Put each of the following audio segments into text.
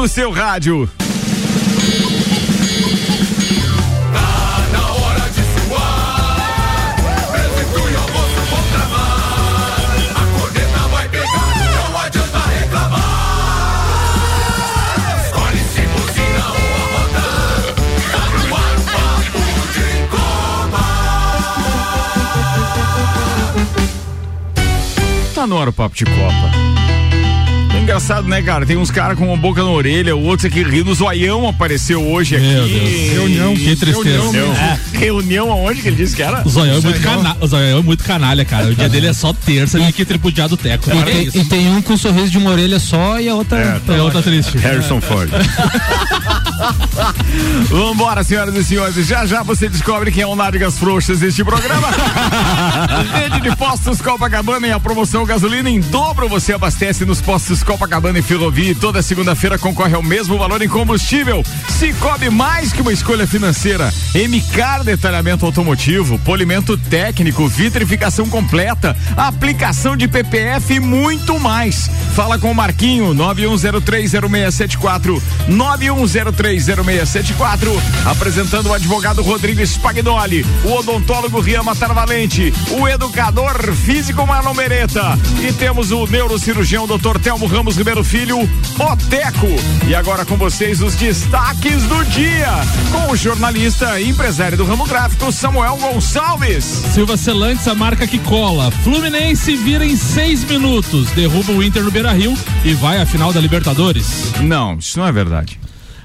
no seu rádio. Tá no hora o papo de Copa. Engraçado, né, cara? Tem uns caras com uma boca na orelha, o outro aqui rindo. O zoião apareceu hoje Meu aqui. Deus. Reunião, que tristeza. Reunião, É. reunião aonde que ele disse que era? O Zoião é muito canalha, o Zoião é muito canalha, cara. O dia dele é só terça, ele que tripudiado o teco. E tem, e tem um com um sorriso de uma orelha só e a outra. É outra triste. Harrison Ford. Vambora, senhoras e senhores. Já já você descobre quem é o Nádegas Frouxas deste programa. Rede de Postos Copacabana e a promoção gasolina em dobro você abastece nos postos Copacabana e Ferrovia e toda segunda-feira concorre ao mesmo valor em combustível. Cicobi mais que uma escolha financeira. MCAR detalhamento automotivo, polimento técnico, vitrificação completa, aplicação de PPF e muito mais. Fala com o Marquinho 91030674 91030674 apresentando o advogado Rodrigo Spagnoli, o odontólogo Rian Matar Valente, o educador físico Marlon Mereta e temos o neurocirurgião Dr. Telmo Ramos Ribeiro Filho, Oteco. E agora com vocês os destaques do dia com o jornalista e empresário do ramo gráfico Samuel Gonçalves. Silva Celantes, a marca que cola. Fluminense vira em seis minutos, derruba o Inter no Beira Rio e vai à final da Libertadores. Não, isso não é verdade.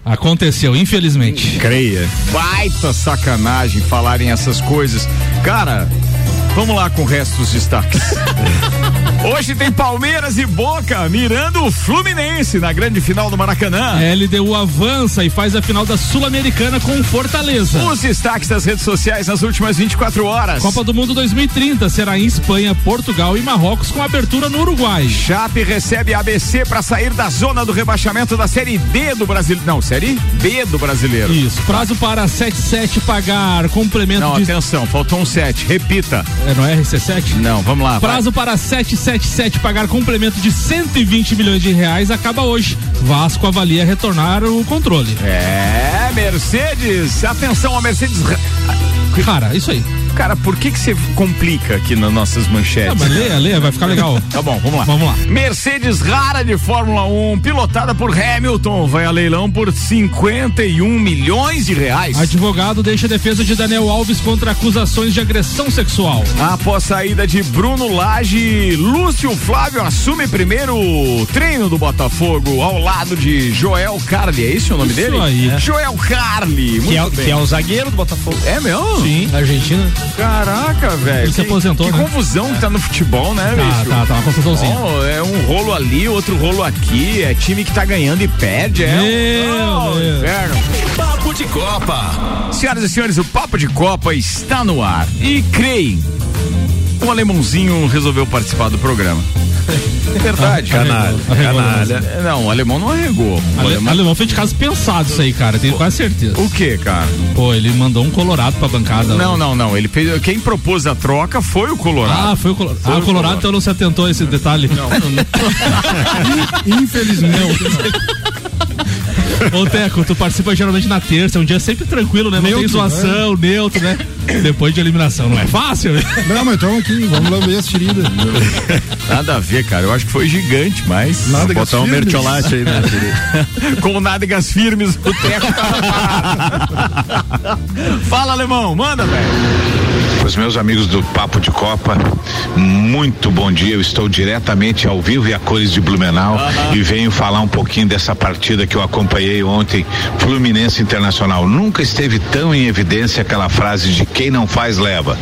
Aconteceu, infelizmente. Creia. Baita sacanagem falarem essas coisas. Cara, vamos lá com o resto dos destaques. Hoje tem Palmeiras e Boca mirando o Fluminense na grande final do Maracanã. A LDU avança e faz a final da Sul-Americana com Fortaleza. Os destaques das redes sociais nas últimas 24 horas. Copa do Mundo 2030 será em Espanha, Portugal e Marrocos com abertura no Uruguai. Chape recebe ABC para sair da zona do rebaixamento da Série D do Brasileiro. Não, Série B do Brasileiro. Isso. Prazo para 77 pagar complemento Não, de. atenção, faltou um 7. Repita. É no RC7? Não, vamos lá. vai. Prazo para 777 pagar complemento de 120 milhões de reais acaba hoje. Vasco avalia retornar o controle. É, Mercedes. Atenção, a Mercedes. Cara, isso aí. Cara, por que que você complica aqui nas nossas manchetes? Ah, mas leia, leia, vai ficar legal. Tá bom, vamos lá. Vamos lá. Mercedes rara de Fórmula 1, pilotada por Hamilton, vai a leilão por 51 milhões de reais. Advogado deixa a defesa de Daniel Alves contra acusações de agressão sexual. Após saída de Bruno Lage, Lúcio Flávio assume primeiro o treino do Botafogo ao lado de Joel Carli. É esse o nome Isso dele? aí. É. Joel Carli. Muito Que é, bem. que é o zagueiro do Botafogo. É mesmo? Sim. Da Argentina. Caraca, velho. Ele se Que- aposentou, Que né? confusão que tá no futebol, né, Tá, bicho? tá, tá uma confusãozinha. Oh, é um rolo ali, outro rolo aqui. É time que tá ganhando e perde. É Meu um oh, Deus. inferno. Papo de Copa. Senhoras e senhores, o Papo de Copa está no ar. E creem, o alemãozinho resolveu participar do programa. É verdade. Arregou, Canalha. É, Não, o alemão não arregou. O Ale, alemão... alemão fez de caso pensado isso aí, cara. Tenho quase certeza. O que, cara? Pô, ele mandou um colorado pra bancada. Não, não, não. Ele fez. Quem propôs a troca foi o Colorado. Ah, foi o Colorado. Foi ah, o o Colorado Colorado. então não se atentou a esse detalhe. Não, Infelizmente. Ô, Teco, tu participa geralmente na terça, é um dia sempre tranquilo, né? Não tem Neutro, zoação, neutro, né? Depois de eliminação, não é fácil? Não, mas estamos aqui, vamos lamber as feridas. Nada a ver, cara. Eu acho que foi gigante, mas. Nada Botar um firmes. mertiolate aí, né? Com nádegas firmes, o teco tá Fala, alemão, manda, velho. Os meus amigos do Papo de Copa, muito bom dia. Eu estou diretamente ao vivo e a cores de Blumenau e venho falar um pouquinho dessa partida que eu acompanhei ontem, Fluminense Internacional. Nunca esteve tão em evidência aquela frase de quem não faz leva.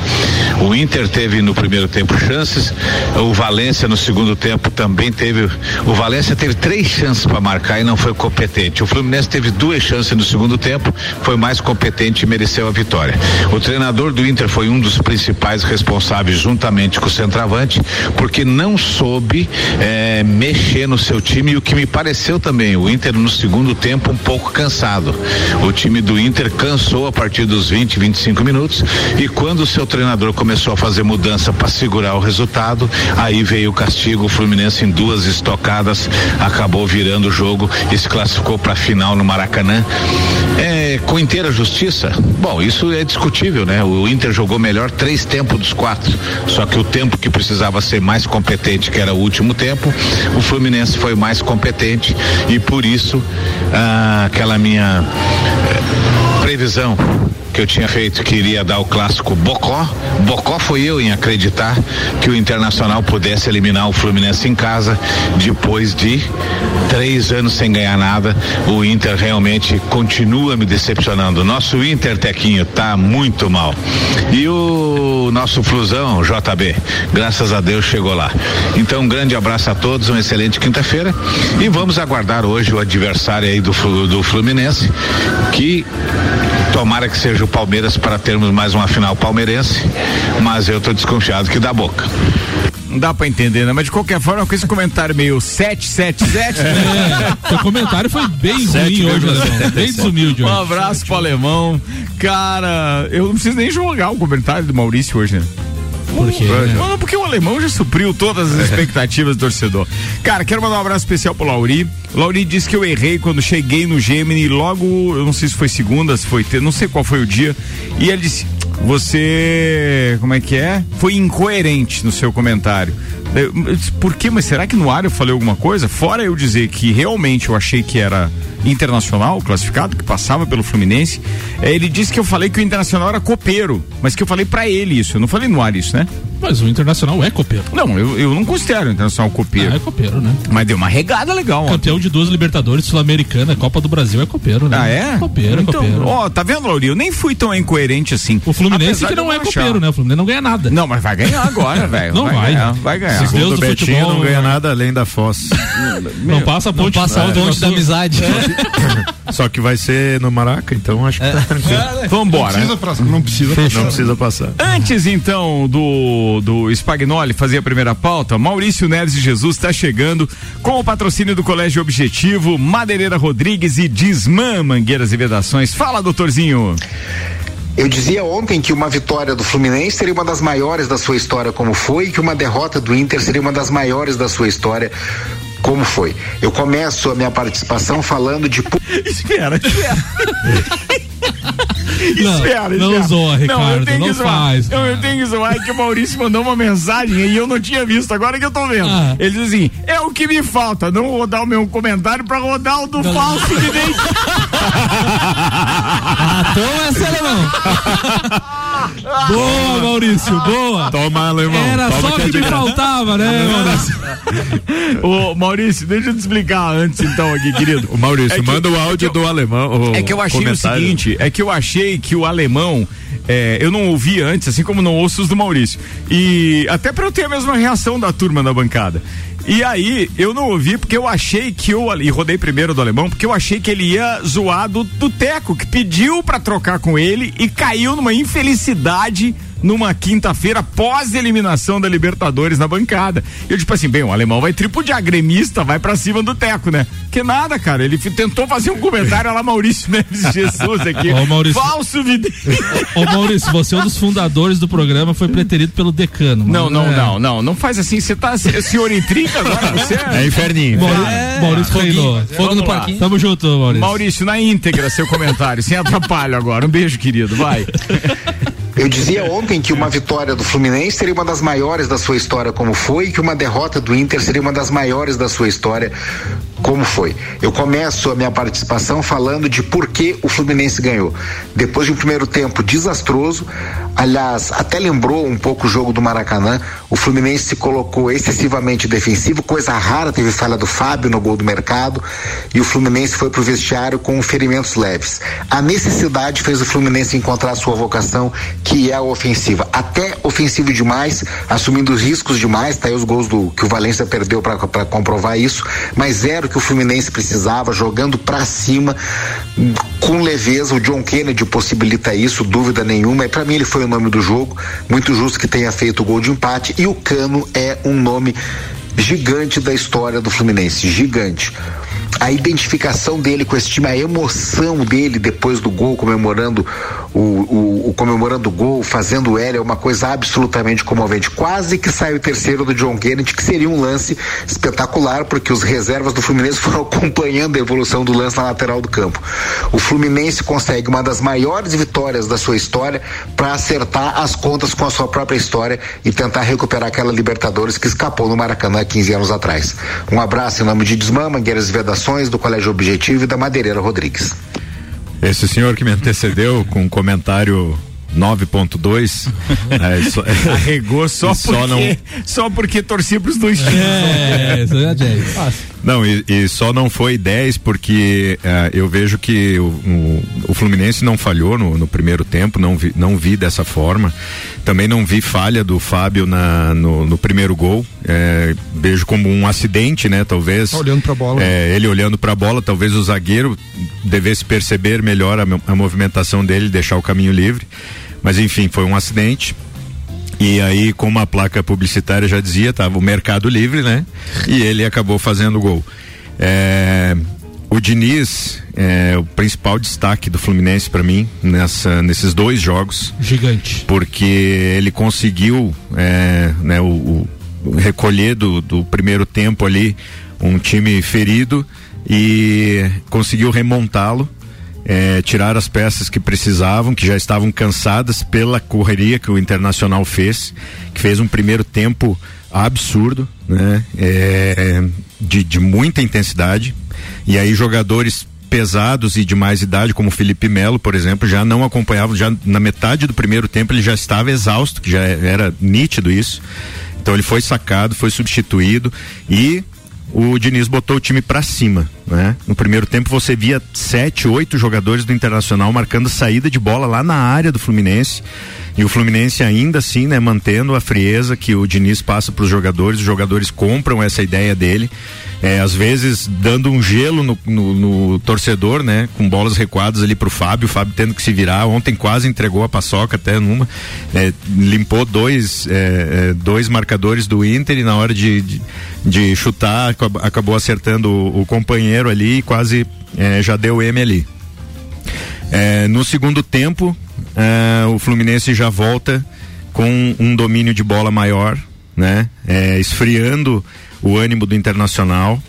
O Inter teve no primeiro tempo chances, o Valência no segundo tempo também teve. O Valência teve três chances para marcar e não foi competente. O Fluminense teve duas chances no segundo tempo, foi mais competente e mereceu a vitória. O treinador do Inter foi um dos principais responsáveis, juntamente com o centroavante, porque não soube eh, mexer no seu time e o que me pareceu também, o Inter no segundo tempo um pouco cansado. O time do Inter cansou a partir dos 20, 25 minutos e quando o seu treinador começou a fazer mudança para segurar o resultado, aí veio o castigo, o Fluminense em duas estocadas acabou virando o jogo e se classificou para a final no Maracanã. É, com inteira justiça? Bom, isso é discutível, né? O Inter jogou melhor três tempos dos quatro. Só que o tempo que precisava ser mais competente, que era o último tempo, o Fluminense foi mais competente e por isso ah, aquela minha eh, previsão que eu tinha feito que iria dar o clássico Bocó. Bocó foi eu em acreditar que o Internacional pudesse eliminar o Fluminense em casa depois de três anos sem ganhar nada. O Inter realmente continua me decepcionando. Nosso Inter Tequinho tá muito mal. E o nosso Flusão, JB, graças a Deus chegou lá. Então, um grande abraço a todos, uma excelente quinta-feira. E vamos aguardar hoje o adversário aí do, do Fluminense, que tomara que seja o Palmeiras para termos mais uma final palmeirense, mas eu tô desconfiado que dá boca. Não dá pra entender, né? Mas de qualquer forma, com esse comentário meio 777. É, seu comentário foi bem ruim hoje, Alemão. Bem desumilde Um abraço pro alemão. Cara, eu não preciso nem jogar o comentário do Maurício hoje, né? Por quê? porque o alemão já supriu todas as expectativas do torcedor. Cara, quero mandar um abraço especial pro Lauri. O Lauri disse que eu errei quando cheguei no Gemini, logo, eu não sei se foi segunda, se foi ter, não sei qual foi o dia. E ele disse: Você. Como é que é? Foi incoerente no seu comentário. Eu, disse, Por quê? Mas será que no ar eu falei alguma coisa? Fora eu dizer que realmente eu achei que era internacional classificado, que passava pelo Fluminense. eh, Ele disse que eu falei que o internacional era copeiro, mas que eu falei pra ele isso. Eu não falei no ar isso, né? Mas o Internacional é copeiro. Não, eu, eu não considero o internacional copeiro. Ah, é copeiro, né? Mas deu uma regada legal. Campeão de duas Libertadores, Sul-Americana, Copa do Brasil é copeiro, né? Ah, é? Copeiro, então, copeiro. Ó, tá vendo, Lauri? Eu nem fui tão incoerente assim. O Fluminense Apesar que não eu é achar. copeiro, né? O Fluminense não ganha nada. Não, mas vai ganhar agora, velho. Não vai. Ganhar, vai ganhar. Deus Segundo do o Betinho futebol, não ganha né? nada além da fossa. Não passa a ponte. Passa a é, ponte da amizade. Só que vai ser no Maraca, então acho que tá tranquilo. Vambora. Precisa passar, não precisa Não precisa passar. Antes então do do Spagnoli fazer a primeira pauta, Maurício Neves de Jesus está chegando com o patrocínio do Colégio Objetivo, Madeireira Rodrigues e Disman Mangueiras e Vedações. Fala, doutorzinho. Eu dizia ontem que uma vitória do Fluminense seria uma das maiores da sua história, como foi, e que uma derrota do Inter seria uma das maiores da sua história, como foi. Eu começo a minha participação falando de. Espera, espera. Não, espera, não espera. zoa, Ricardo, eu tenho não que zoar. faz. Não, eu tenho que zoar é que o Maurício mandou uma mensagem e eu não tinha visto, agora que eu tô vendo. Ah. Ele diz assim: é o que me falta, não rodar o meu comentário pra rodar o do falso de dente. Ah, toma essa, alemão. Boa, Maurício, boa. Toma, alemão. Era Toma só que o é que me faltava, né, Maurício? Ô, Maurício, deixa eu te explicar antes então aqui, querido. O Maurício, É que- manda o é áudio que eu- do alemão. o É que eu achei comentário. o seguinte, é que eu achei que o alemão, é, eu não ouvi antes, assim como não ouço os do Maurício. E até pra eu ter a mesma reação da turma na bancada. E aí, eu não ouvi porque eu achei que eu, e rodei primeiro do alemão, porque eu achei que ele ia zoar do, do Teco, que pediu pra trocar com ele e caiu numa infelicidade numa quinta-feira pós eliminação da Libertadores na bancada. Eu tipo assim, bem, o alemão vai tripudiar, gremista, vai pra cima do Teco, né? Que nada, cara, ele tentou fazer um comentário olha lá Maurício Neves Jesus aqui. Ó, Maurício. Falso vidente. Ô, Maurício, você é um dos fundadores do programa, foi preterido pelo decano. Não, não, é. não, não, não faz assim, você tá se- senhor intriga agora, você É inferninho. Maurício, Maurício treinou. Fogo no parquinho. Tamo junto, Maurício. Maurício, na íntegra, seu comentário, sem atrapalho agora. Um beijo, querido, vai. Eu dizia ontem que uma vitória do Fluminense seria uma das maiores da sua história, como foi, e que uma derrota do Inter seria uma das maiores da sua história, como foi. Eu começo a minha participação falando de por que o Fluminense ganhou. Depois de um primeiro tempo desastroso, aliás, até lembrou um pouco o jogo do Maracanã, o Fluminense se colocou excessivamente defensivo, coisa rara, teve falha do Fábio no gol do mercado, e o Fluminense foi pro vestiário com ferimentos leves. A necessidade fez o Fluminense encontrar sua vocação, que é a ofensiva. Até ofensivo demais, assumindo os riscos demais, tá aí os gols do que o Valência perdeu para comprovar isso, mas era o que o Fluminense precisava, jogando para cima, com leveza. O John Kennedy possibilita isso, dúvida nenhuma. E para mim ele foi o nome do jogo. Muito justo que tenha feito o gol de empate. E o Cano é um nome gigante da história do Fluminense. Gigante a identificação dele com esse time, a emoção dele depois do gol, comemorando o, o, o comemorando o gol, fazendo o L, é uma coisa absolutamente comovente. Quase que sai o terceiro do John Kennedy, que seria um lance espetacular, porque os reservas do Fluminense foram acompanhando a evolução do lance na lateral do campo. O Fluminense consegue uma das maiores vitórias da sua história para acertar as contas com a sua própria história e tentar recuperar aquela Libertadores que escapou no Maracanã 15 anos atrás. Um abraço em nome de Desmã, Mangueiras e Do Colégio Objetivo e da Madeireira Rodrigues. Esse senhor que me antecedeu com um comentário 9.2 é, só, arregou só, porque, só, não... só porque torci pros dois times. É, isso é 10. Não, e, e, só não foi 10 porque uh, eu vejo que o, o, o Fluminense não falhou no, no, primeiro tempo, não vi, não vi dessa forma. Também não vi falha do Fábio na, no, no primeiro gol. É, vejo como um acidente, né? Talvez. Tá olhando pra bola. É, ele olhando pra bola, talvez o zagueiro devesse perceber melhor a, a movimentação dele, deixar o caminho livre. Mas enfim, foi um acidente. E aí, como a placa publicitária já dizia, estava o mercado livre, né? E ele acabou fazendo o gol. É, o Diniz é o principal destaque do Fluminense para mim nessa, nesses dois jogos. Gigante. Porque ele conseguiu é, né, o, o recolher do, do primeiro tempo ali um time ferido e conseguiu remontá-lo é, tirar as peças que precisavam, que já estavam cansadas pela correria que o Internacional fez, que fez um primeiro tempo absurdo, né? É, de, de muita intensidade. E aí jogadores pesados e de mais idade, como Felipe Melo, por exemplo, já não acompanhavam, já na metade do primeiro tempo ele já estava exausto, que já era nítido isso. Então ele foi sacado, foi substituído e o Diniz botou o time para cima, né? No primeiro tempo você via sete, oito jogadores do Internacional marcando saída de bola lá na área do Fluminense. E o Fluminense ainda assim, né, mantendo a frieza que o Diniz passa para os jogadores, os jogadores compram essa ideia dele, é, às vezes dando um gelo no, no, no, torcedor, né, com bolas recuadas ali para o Fábio, o Fábio tendo que se virar, ontem quase entregou a paçoca até numa, é, limpou dois, é, é dois marcadores do Inter e na hora de, de, de chutar acabou acertando o, o companheiro ali e quase é, já deu M ali. É, no segundo tempo, o Fluminense já volta com um domínio de bola maior, né? É, esfriando o ânimo do Internacional,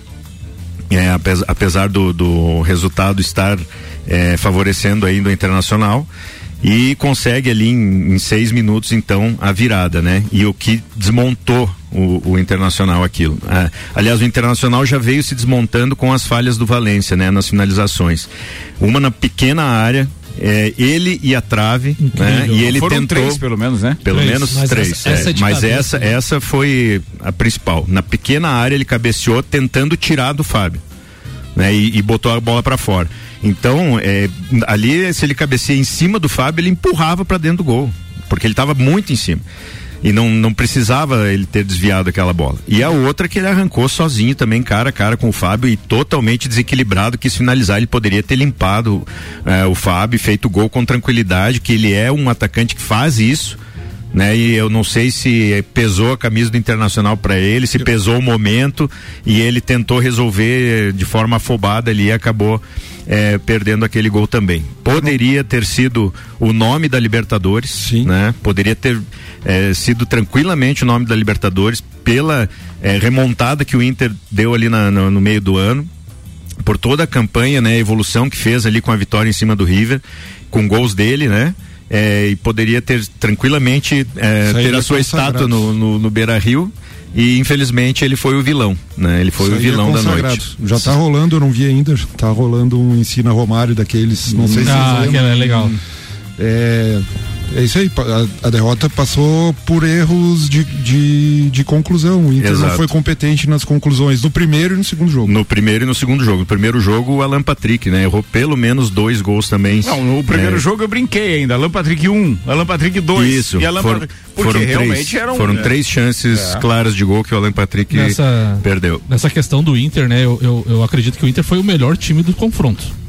é, apesar, do, do, resultado estar é, favorecendo ainda o Internacional e consegue ali em, em, seis minutos então a virada, né? E o que desmontou o, o Internacional aquilo. Ah, aliás, o Internacional já veio se desmontando com as falhas do Valência, né? Nas finalizações. Uma na pequena área, é, ele e a trave, né? E ele Foram tentou três, pelo menos, né? Pelo três. menos mas três. Essa, essa é. Mas cabeça, essa, né? essa foi a principal. Na pequena área ele cabeceou tentando tirar do Fábio, né? E, e botou a bola para fora. Então, é, ali se ele cabeceia em cima do Fábio, ele empurrava para dentro do gol, porque ele estava muito em cima e não, não precisava ele ter desviado aquela bola. E a outra que ele arrancou sozinho também, cara a cara com o Fábio e totalmente desequilibrado, quis finalizar, ele poderia ter limpado eh, o Fábio, feito gol com tranquilidade, que ele é um atacante que faz isso. Né? E eu não sei se pesou a camisa do Internacional para ele, se pesou o momento e ele tentou resolver de forma afobada ali e acabou é, perdendo aquele gol também. Poderia ter sido o nome da Libertadores, Sim. né? Poderia ter é, sido tranquilamente o nome da Libertadores pela é, remontada que o Inter deu ali na, no, no meio do ano por toda a campanha, né, a evolução que fez ali com a vitória em cima do River, com gols dele, né? É, e poderia ter tranquilamente é, ter a sua estátua no, no, no Beira Rio e infelizmente ele foi o vilão, né? Ele foi Isso o vilão é da noite. Já tá rolando, eu não vi ainda, tá rolando um ensina Romário daqueles, não sei se ah, vocês lembram. é legal. É, é isso aí, a, a, derrota passou por erros de, de, de conclusão. O Inter Exato. não foi competente nas conclusões no primeiro e no segundo jogo. No primeiro e no segundo jogo. No primeiro jogo, o Alan Patrick, né? Errou pelo menos dois gols também. Não, no primeiro é. jogo eu brinquei ainda. Alan Patrick 1, um, Alan Patrick 2. Isso, e Alan for, Patrick, foram três, eram, foram é. três chances é. claras de gol que o Alan Patrick nessa, perdeu. Nessa questão do Inter, né? Eu, eu, eu acredito que o Inter foi o melhor time do confronto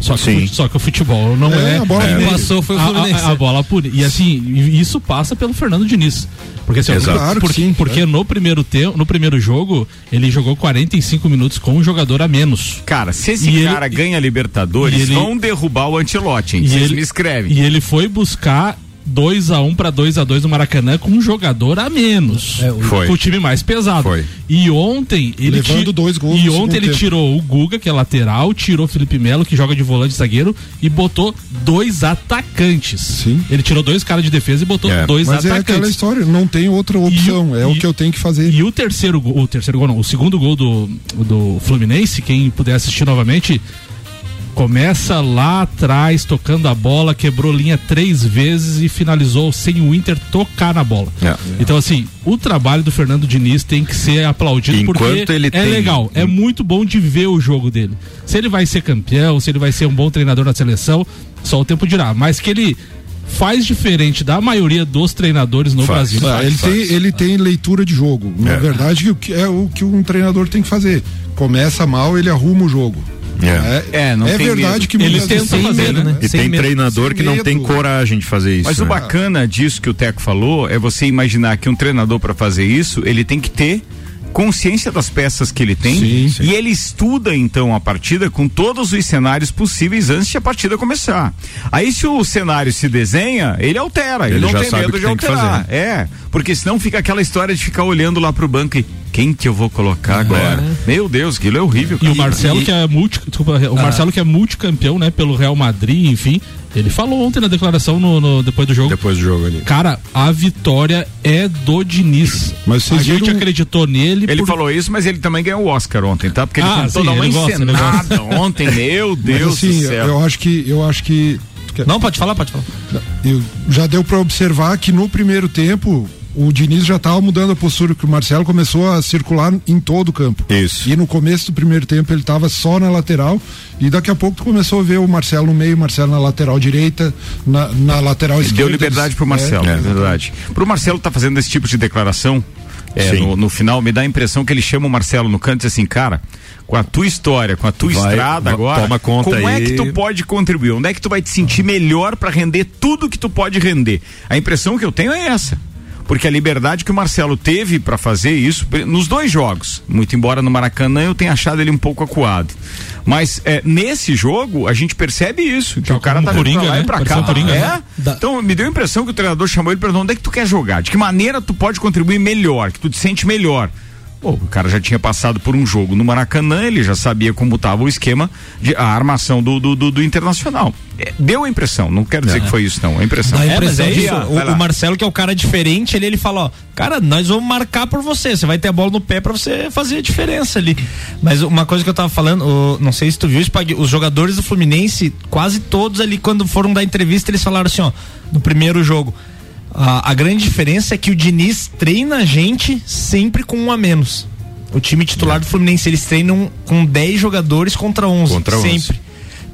Só que, só que o futebol não é. é a bola é, passou foi o Fluminense. A, a, a bola pura. E assim, isso passa pelo Fernando Diniz. Porque, assim, claro porque, sim, porque no primeiro tempo, no primeiro jogo, ele jogou 45 minutos com um jogador a menos. Cara, se esse e cara ele, ganha Libertadores, ele, vão derrubar o Antilote, hein? Vocês ele, me escrevem. E ele foi buscar 2 a 1 um para 2 a 2 no Maracanã com um jogador a menos. É, foi. O time mais pesado. Foi. E ontem ele Levando dois gols E ontem ele tempo. tirou o Guga, que é lateral, tirou o Felipe Melo, que joga de volante zagueiro e botou dois atacantes. Sim. Ele tirou dois caras de defesa e botou é. dois Mas atacantes. é aquela história, não tem outra opção, é o, é o que eu tenho que fazer. E o terceiro, o terceiro gol, não, o segundo gol do do Fluminense, quem puder assistir novamente, Começa lá atrás, tocando a bola, quebrou linha três vezes e finalizou sem o Inter tocar na bola. É. Então, assim, o trabalho do Fernando Diniz tem que ser aplaudido Enquanto porque ele é tem... legal, é muito bom de ver o jogo dele. Se ele vai ser campeão, se ele vai ser um bom treinador na seleção, só o tempo dirá. Mas que ele faz diferente da maioria dos treinadores no faz, Brasil. Faz, ele, faz. Tem, ele tem leitura de jogo. Na é. verdade, é o que um treinador tem que fazer. Começa mal, ele arruma o jogo. É, é, não é verdade medo. que ele tenta fazer, né? E tem medo. treinador que não tem coragem de fazer isso. Mas né? o bacana disso que o Teco falou é você imaginar que um treinador para fazer isso, ele tem que ter consciência das peças que ele tem sim, sim. e ele estuda então a partida com todos os cenários possíveis antes de a partida começar. Aí se o cenário se desenha, ele altera, ele, ele não tem medo de alterar. É, porque senão fica aquela história de ficar olhando lá pro banco e quem que eu vou colocar agora? É. Meu Deus, aquilo é horrível. E o Marcelo e... que é multi, desculpa, o ah. Marcelo que é multicampeão, né, pelo Real Madrid, enfim, ele falou ontem na declaração no, no, depois do jogo. Depois do jogo ali. Cara, a vitória é do Diniz. Mas a gente acreditou nele. Ele por... falou isso, mas ele também ganhou o Oscar ontem, tá? Porque ele ah, sim, uma encenada ontem, meu Deus mas, assim, do céu. Eu acho que eu acho que não, pode falar, pode falar. Eu, já deu para observar que no primeiro tempo o Diniz já estava mudando a postura, que o Marcelo começou a circular em todo o campo. Isso. E no começo do primeiro tempo ele estava só na lateral e daqui a pouco tu começou a ver o Marcelo no meio, o Marcelo na lateral direita, na, na lateral esquerda. Deu liberdade pro Marcelo, é, é verdade. Pro Marcelo tá fazendo esse tipo de declaração, é, no, no, final me dá a impressão que ele chama o Marcelo no canto e diz assim, cara, com a tua história, com a tua vai, estrada agora, toma conta como aí. é que tu pode contribuir? Onde é que tu vai te sentir melhor para render tudo que tu pode render? A impressão que eu tenho é essa porque a liberdade que o Marcelo teve para fazer isso nos dois jogos, muito embora no Maracanã eu tenha achado ele um pouco acuado. Mas é, nesse jogo a gente percebe isso, que o cara tá Coringa, pra lá né? e pra cá. Coringa, é? Né? Então me deu a impressão que o treinador chamou ele para onde é que tu quer jogar, de que maneira tu pode contribuir melhor, que tu te sente melhor. Pô, o cara já tinha passado por um jogo no Maracanã, ele já sabia como estava o esquema, de, a armação do, do, do, do Internacional. É, deu a impressão, não quero dizer é. que foi isso, não. A impressão. É, mas é isso. O, o, Marcelo, que é o cara diferente, ele, ele fala: ó, cara, nós vamos marcar por você. Você vai ter a bola no pé para você fazer a diferença ali. Mas uma coisa que eu tava falando, o, não sei se tu viu, os jogadores do Fluminense, quase todos ali, quando foram dar entrevista, eles falaram assim: ó, no primeiro jogo a, a grande diferença é que o Diniz treina a gente sempre com um a menos. O time titular do Fluminense, eles treinam com 10 jogadores contra 11. Contra 11. Sempre.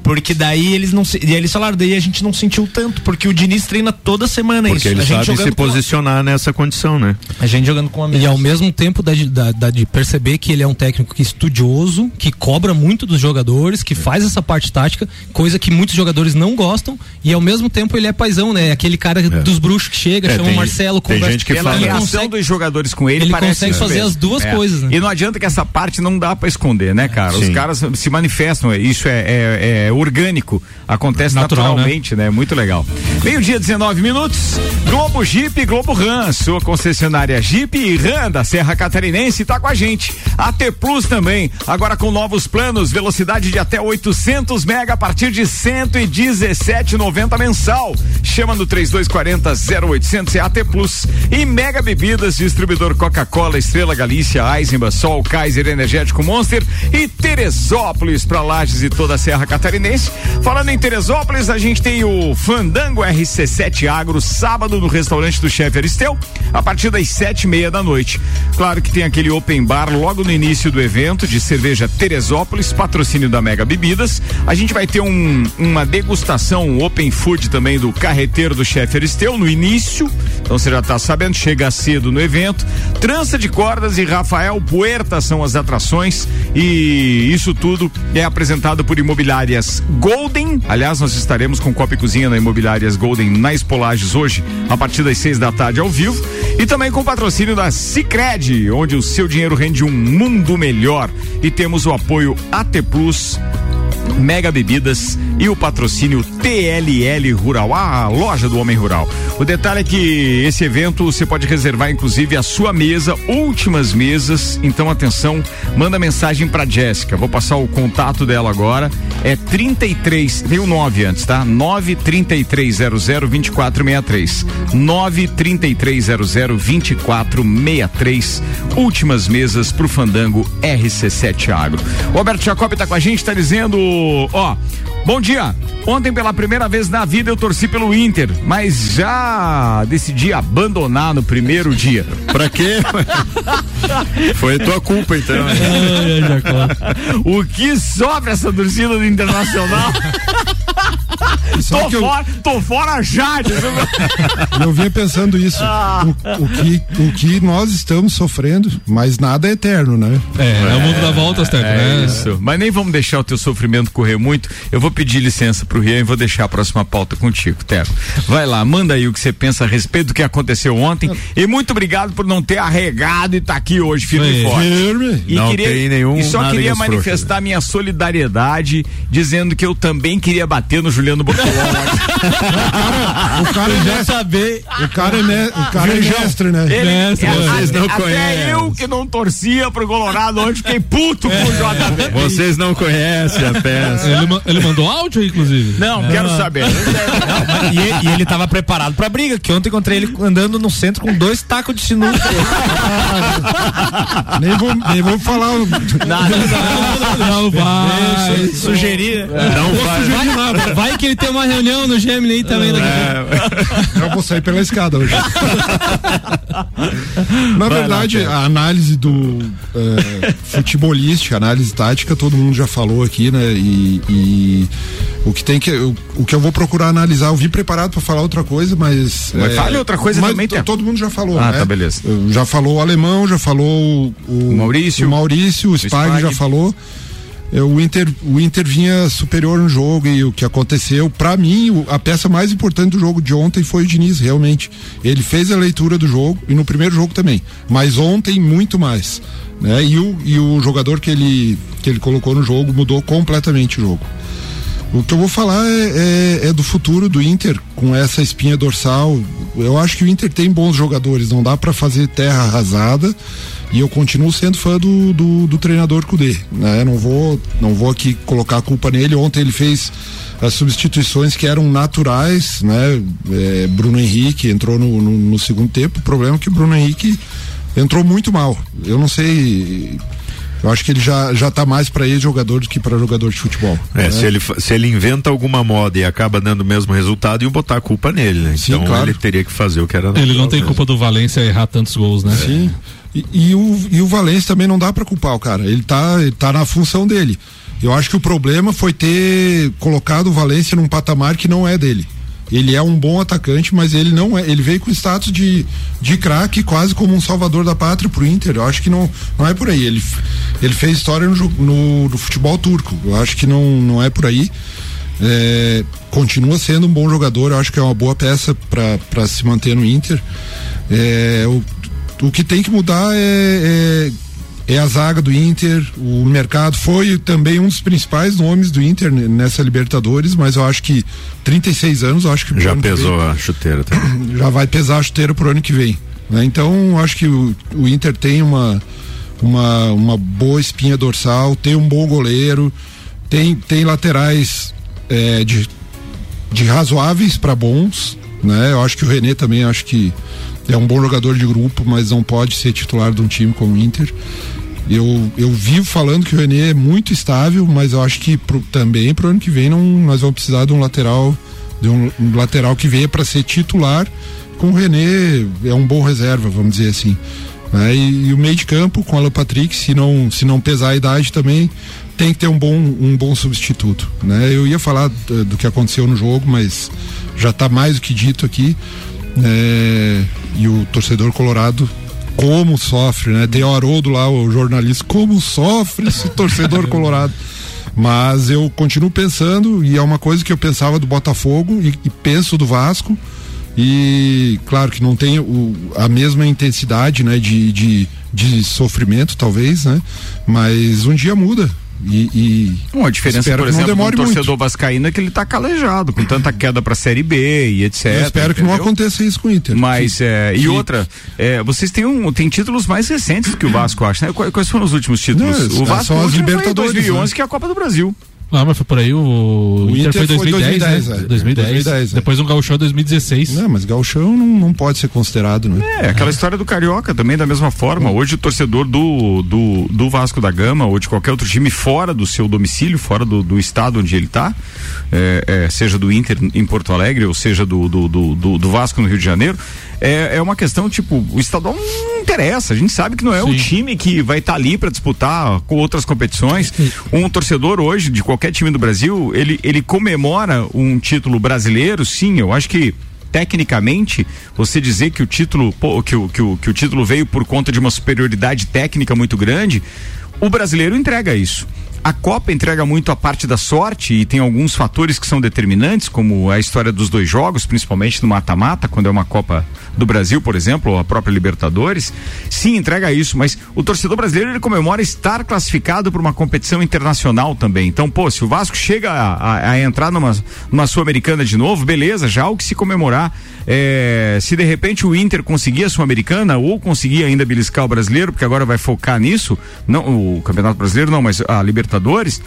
Porque daí eles não se, e eles falaram, daí a gente não sentiu tanto, porque o Diniz treina toda semana porque isso. Porque ele sabe se posicionar a... nessa condição, né? A gente jogando com a E ao mesmo tempo da, da, da, de perceber que ele é um técnico que é estudioso, que cobra muito dos jogadores, que faz essa parte tática, coisa que muitos jogadores não gostam, e ao mesmo tempo ele é paizão, né? Aquele cara é. dos bruxos que chega, é, chama tem, o Marcelo, conversa. Tem gente que fala. A reação dos jogadores com ele Ele consegue fazer as duas é. coisas, né? E não adianta que essa parte não dá para esconder, né, cara? Sim. Os caras se manifestam, isso é, é, é orgânico acontece Natural, né? naturalmente, né? né? Muito legal. Meio-dia, 19 minutos. Globo Jeep Globo Ram, sua concessionária Jeep e Ram da Serra Catarinense está com a gente. AT Plus também, agora com novos planos, velocidade de até 800 mega a partir de 117,90 mensal. Chama no 3240 0800 é AT Plus. E Mega Bebidas, distribuidor Coca-Cola, Estrela Galícia, Eisenbahn, Sol, Kaiser Energético Monster e Teresópolis para Lages e toda a Serra Catarinense. Falando em Teresópolis, a gente tem o Fandango RC7 Agro, sábado no restaurante do chefe Aristeu, a partir das sete e meia da noite. Claro que tem aquele open bar logo no início do evento de cerveja Teresópolis, patrocínio da Mega Bebidas. A gente vai ter um, uma degustação um open food também do carreteiro do chefe Aristeu no início, Então você já está sabendo, chega cedo no evento. Trança de cordas e Rafael Puerta são as atrações e isso tudo é apresentado por imobiliárias Golden. Aliás, nós estaremos com Copa e Cozinha na imobiliárias Golden na Espolages hoje, a partir das seis da tarde ao vivo. E também com patrocínio da Cicred, onde o seu dinheiro rende um mundo melhor. E temos o apoio AT Plus Mega Bebidas e o patrocínio TLL Rural, a loja do homem rural. O detalhe é que esse evento você pode reservar inclusive a sua mesa, últimas mesas. Então atenção, manda mensagem para Jéssica. Vou passar o contato dela agora. É 33, tem o 9 antes, tá? 93300 2463. 93300 2463. Últimas mesas pro Fandango RC7 Agro. O Alberto Jacob tá com a gente, tá dizendo ó, bom dia. Ontem pela primeira vez na vida eu torci pelo Inter, mas já decidi abandonar no primeiro dia. Pra quê? Foi tua culpa então. o que sofre essa torcida do Internacional? tô, eu... fora, tô fora já. eu vinha pensando isso. Ah. O, o, que, o que nós estamos sofrendo, mas nada é eterno, né? É, é, é o mundo da volta, é, né? Isso. Mas nem vamos deixar o teu sofrimento correr muito. Eu vou pedir licença pro Rian e vou deixar a próxima pauta contigo, Teco. Vai lá, manda aí o que você pensa a respeito do que aconteceu ontem. E muito obrigado por não ter arregado e estar tá aqui hoje, firme e forte. Firme. E, não queria, tem nenhum, e só queria manifestar minha solidariedade, dizendo que eu também queria bater no Juliano Bortolão. o cara já saber. O cara é, o cara é mestre, né? Ele, mestre, é, vocês não até conhecem. eu que não torcia pro Colorado hoje fiquei puto com o JB. Vocês não conhecem a peça. Ele, ele mandou áudio, inclusive? Não, não. quero saber. Não, e, e, ele tava preparado pra briga, que ontem encontrei ele andando no centro com dois tacos de sinuca. nem, vou, nem vou falar. Não, não, não, não vai. Sugerir. Não vai. Sugerir que ele tem uma reunião no Gemini aí também. É. Eu vou sair pela escada hoje. Na Vai verdade, lá, a análise do é, futebolística, análise tática, todo mundo já falou aqui, né? E, e o que tem que o, o, que eu vou procurar analisar, eu vim preparado para falar outra coisa, mas mas é, fale outra coisa também. Todo mundo já falou, ah, né? tá beleza. Já falou o alemão, já falou o, o Maurício, o Maurício, o Spag, Spag. já falou. O Inter, o Inter vinha superior no jogo e o que aconteceu, para mim, a peça mais importante do jogo de ontem foi o Diniz, realmente. Ele fez a leitura do jogo e no primeiro jogo também, mas ontem muito mais. Né? E, o, e o jogador que ele, que ele colocou no jogo mudou completamente o jogo. O que eu vou falar é, é, é, do futuro do Inter com essa espinha dorsal. Eu acho que o Inter tem bons jogadores, não dá para fazer terra arrasada. E eu continuo sendo fã do, do, do treinador Cudê. Né? Não vou, não vou aqui colocar a culpa nele. Ontem ele fez as substituições que eram naturais, né? É, Bruno Henrique entrou no, no, no segundo tempo. O problema é que o Bruno Henrique entrou muito mal. Eu não sei eu acho que ele já já tá mais para ex-jogador do que para jogador de futebol. É, né? se ele se ele inventa alguma moda e acaba dando o mesmo resultado, iam botar a culpa nele, né? Sim, então claro. ele teria que fazer o que era Ele não tem culpa do Valência errar tantos gols, né? Sim. E, e o e o Valência também não dá para culpar o cara. Ele tá ele tá na função dele. Eu acho que o problema foi ter colocado o Valência num patamar que não é dele. Ele é um bom atacante, mas ele não é. Ele veio com status de, de craque, quase como um salvador da pátria pro Inter. Eu acho que não, não é por aí. Ele, ele fez história no, no, no futebol turco. Eu acho que não, não é por aí. É, continua sendo um bom jogador. Eu acho que é uma boa peça para se manter no Inter. É, o, o que tem que mudar é, é é a zaga do Inter, o mercado foi também um dos principais nomes do Inter nessa Libertadores, mas eu acho que 36 anos, eu acho que já pesou vem, a chuteira, tá? já vai pesar a chuteira pro ano que vem, né? Então, acho que o, o Inter tem uma uma uma boa espinha dorsal, tem um bom goleiro, tem tem laterais é, de de razoáveis para bons, né? Eu acho que o René também acho que é um bom jogador de grupo, mas não pode ser titular de um time como o Inter. Eu, eu vivo falando que o René é muito estável, mas eu acho que pro, também pro ano que vem não, nós vamos precisar de um lateral, de um, um lateral que venha para ser titular. Com o René é um bom reserva, vamos dizer assim. Né? E, e, o meio de campo com o Alan Patrick, se não, se não pesar a idade também, tem que ter um bom, um bom substituto. Né? Eu ia falar do, do que aconteceu no jogo, mas já está mais do que dito aqui. É, e o torcedor colorado como sofre, né? Tem o Haroldo lá, o jornalista, como sofre esse torcedor colorado. Mas eu continuo pensando, e é uma coisa que eu pensava do Botafogo e, e penso do Vasco. E claro que não tem o, a mesma intensidade né, de, de, de sofrimento, talvez, né? Mas um dia muda. E, e Uma diferença, por exemplo, do torcedor muito. vascaíno é que ele está calejado, com tanta queda para a Série B e etc. Eu espero entendeu? que não aconteça isso com o Inter. Mas, é, e outra, é, vocês têm, um, têm títulos mais recentes que o Vasco, acho, né? Quais foram os últimos títulos? Não, o Vasco são as Libertadores, 2011, né? que é a Copa do Brasil. Ah, mas foi por aí o, o Inter, Inter, foi 2010, 2010, né? é. 2010. 2010 é. Depois um gauchão 2016. Não, mas gauchão não, não pode ser considerado, né? É, aquela é. história do Carioca também da mesma forma. Hoje o torcedor do, do, do Vasco da Gama ou de qualquer outro time fora do seu domicílio, fora do, do estado onde ele está, é, é, seja do Inter em Porto Alegre ou seja do, do, do, do Vasco no Rio de Janeiro, é, é uma questão, tipo, o estadual não interessa. A gente sabe que não é Sim. o time que vai estar tá ali para disputar com outras competições. Um torcedor hoje, de qualquer time do Brasil, ele, ele comemora um título brasileiro, sim, eu acho que tecnicamente, você dizer que o título, pô, que, o, que, o, que o título veio por conta de uma superioridade técnica muito grande, o brasileiro entrega isso. A Copa entrega muito a parte da sorte e tem alguns fatores que são determinantes, como a história dos dois jogos, principalmente no mata-mata, quando é uma Copa do Brasil, por exemplo, ou a própria Libertadores. Sim, entrega isso, mas o torcedor brasileiro ele comemora estar classificado para uma competição internacional também. Então, pô, se o Vasco chega a, a, a entrar numa, numa Sul-Americana de novo, beleza, já o que se comemorar. É, se de repente o Inter conseguir a Sul-Americana ou conseguir ainda beliscar o brasileiro, porque agora vai focar nisso, não o Campeonato Brasileiro não, mas a Libertadores Libertadores.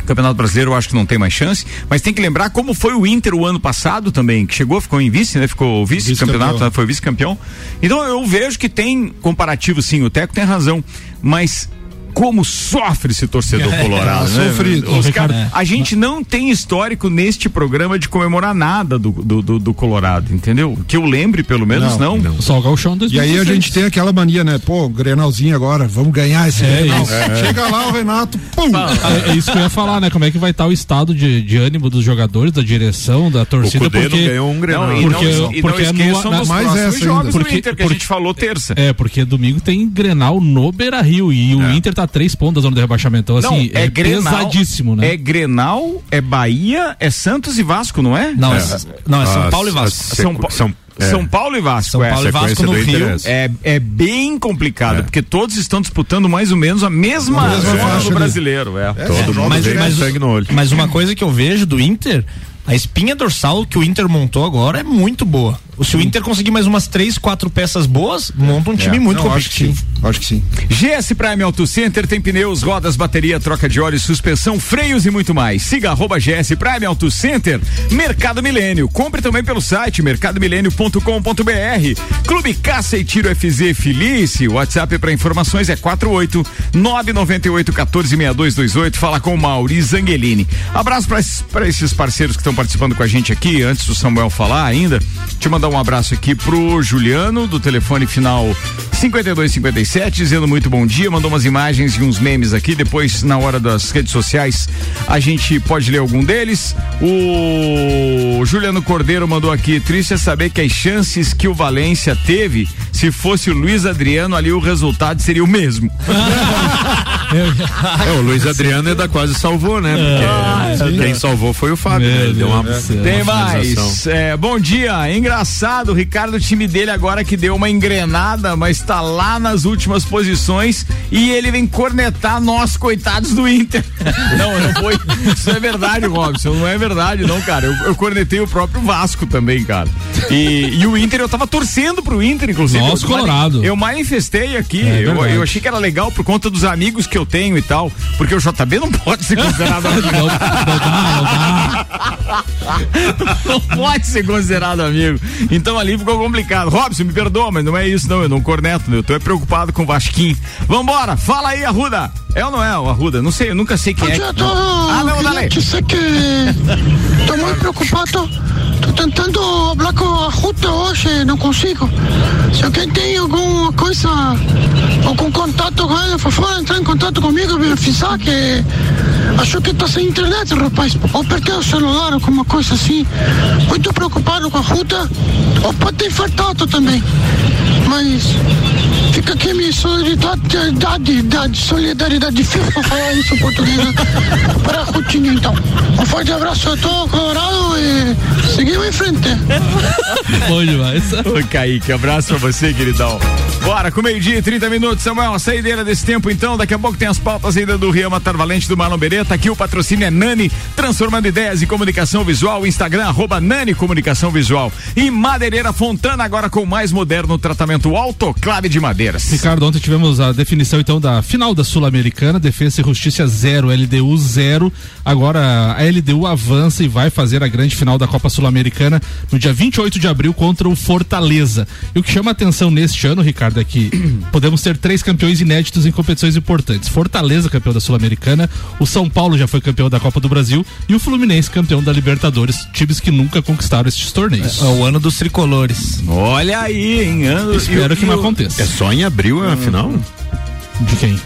O Campeonato Brasileiro eu acho que não tem mais chance, mas tem que lembrar como foi o Inter o ano passado também, que chegou, ficou em vice, né? Ficou vice-campeonato, vice né? foi vice-campeão. Então eu vejo que tem comparativo sim, o Teco tem razão, mas como sofre esse torcedor é, colorado, é, né? Sofrido. Os cara, é. A gente não tem histórico neste programa de comemorar nada do, do, do, do Colorado, entendeu? Que eu lembre, pelo menos, não. não. Só o Galchão 2016. E aí a gente tem aquela mania, né? Pô, Grenalzinho agora, vamos ganhar esse é Grenal. É. Chega lá o Renato, pum! É, é, isso que eu ia falar, né? Como é que vai estar o estado de, de ânimo dos jogadores, da direção, da torcida, o porque... ganhou um Grenal. Não, porque, não, porque é no, na, mais essa jogos porque, Inter, que porque, a gente falou terça. É, porque domingo tem Grenal no Beira-Rio e o Inter tá três pontos da zona de rebaixamento. Então, assim, não, é, é Grenal, pesadíssimo, né? É Grenal, é Bahia, é Santos e Vasco, não é? Não, é, é não, é São Paulo e Vasco. São, São, é. São Paulo e Vasco. São é. Paulo e Vasco no Rio. É, é bem complicado, é. porque todos estão disputando mais ou menos a mesma zona do brasileiro. É. Todo mundo mas, mas, sangue no olho. Mas uma coisa que eu vejo do Inter, a espinha dorsal que o Inter montou agora é muito boa. Se o Inter conseguir mais umas três, quatro peças boas, monta um time é. muito Não, competitivo. Acho que sim. GS Prime Auto Center tem pneus, rodas, bateria, troca de óleo, suspensão, freios e muito mais. Siga arroba GS Prime Auto Center. Mercado Milênio. Compre também pelo site mercadomilênio.com.br. Clube Caça e Tiro FZ Felice. WhatsApp para informações é 48 998 146228. Fala com o Mauri Zangelini. Abraço para esses parceiros que estão participando com a gente aqui. Antes do Samuel falar ainda, te mandar um abraço aqui pro Juliano, do telefone final 5257, dizendo muito bom dia, mandou umas imagens e uns memes aqui. Depois, na hora das redes sociais, a gente pode ler algum deles. O Juliano Cordeiro mandou aqui: triste é saber que as chances que o Valência teve, se fosse o Luiz Adriano ali, o resultado seria o mesmo. é, o Luiz Adriano ainda quase salvou, né? Porque ah, quem salvou foi o Fábio, né? Ele deu uma. Tem uma mais. É, bom dia, engraçado, o Ricardo, o time dele agora que deu uma engrenada, mas tá lá nas últimas posições e ele vem cornetar nós, coitados do Inter. não, não foi. Isso é verdade, Robson. Não é verdade, não, cara. Eu, eu cornetei o próprio Vasco também, cara. E, e o Inter, eu tava torcendo pro Inter, inclusive. Nossa, Colorado. Eu manifestei aqui. É, eu, eu achei que era legal por conta dos amigos que eu tenho e tal. Porque o JB não pode ser considerado amigo. não, não dá, não dá. não pode ser considerado amigo. Então ali ficou complicado. Robson, me perdoa, mas não é isso, não. Eu não corneto, eu tô preocupado com o Vasquinho. Vambora, fala aí, Arruda. É ou não é o Arruda? Não sei, eu nunca sei quem é. Tô, ah, não, Dizer que tô muito preocupado. Tô tentando falar com o ruta hoje, não consigo. Se alguém tem alguma coisa, algum contato com ela, por favor, entrar em contato comigo, me avisar que achou que tá sem internet, rapaz. Ou perdeu o celular, alguma coisa assim. Muito preocupado com a ruta, ou pode ter infartado também. Mas fica aqui a minha solidariedade, solidariedade difícil pra falar isso em português, né? Para a Rutinha, então. Um forte abraço a todo Colorado e seguimos em frente. Bom demais. Ô, Kaique, abraço pra você, queridão. Bora, com meio-dia e 30 minutos, Samuel, a saideira desse tempo então, daqui a pouco tem as pautas ainda do Rio Matar Valente do Marlon Beretta, aqui o patrocínio é Nani, transformando ideias em comunicação visual, Instagram, arroba Nani Comunicação Visual e Madeireira Fontana, agora com o mais moderno tratamento autoclave de madeiras. Ricardo, ontem tivemos a definição então da final da Sul-Americana, Defesa e Justiça 0, LDU 0, agora a LDU avança e vai fazer a grande final da Copa Sul-Americana no dia 28 de abril contra o Fortaleza. E o que chama atenção neste ano, Ricardo, é que podemos ter três campeões inéditos em competições importantes. Fortaleza, campeão da Sul-Americana, o São Paulo já foi campeão da Copa do Brasil e o Fluminense, campeão da Libertadores, times que nunca conquistaram estes torneios. É, é o ano dos tricolores. Olha aí, hein? Ano, Espero que não aconteça. É só em abril a final? De quem?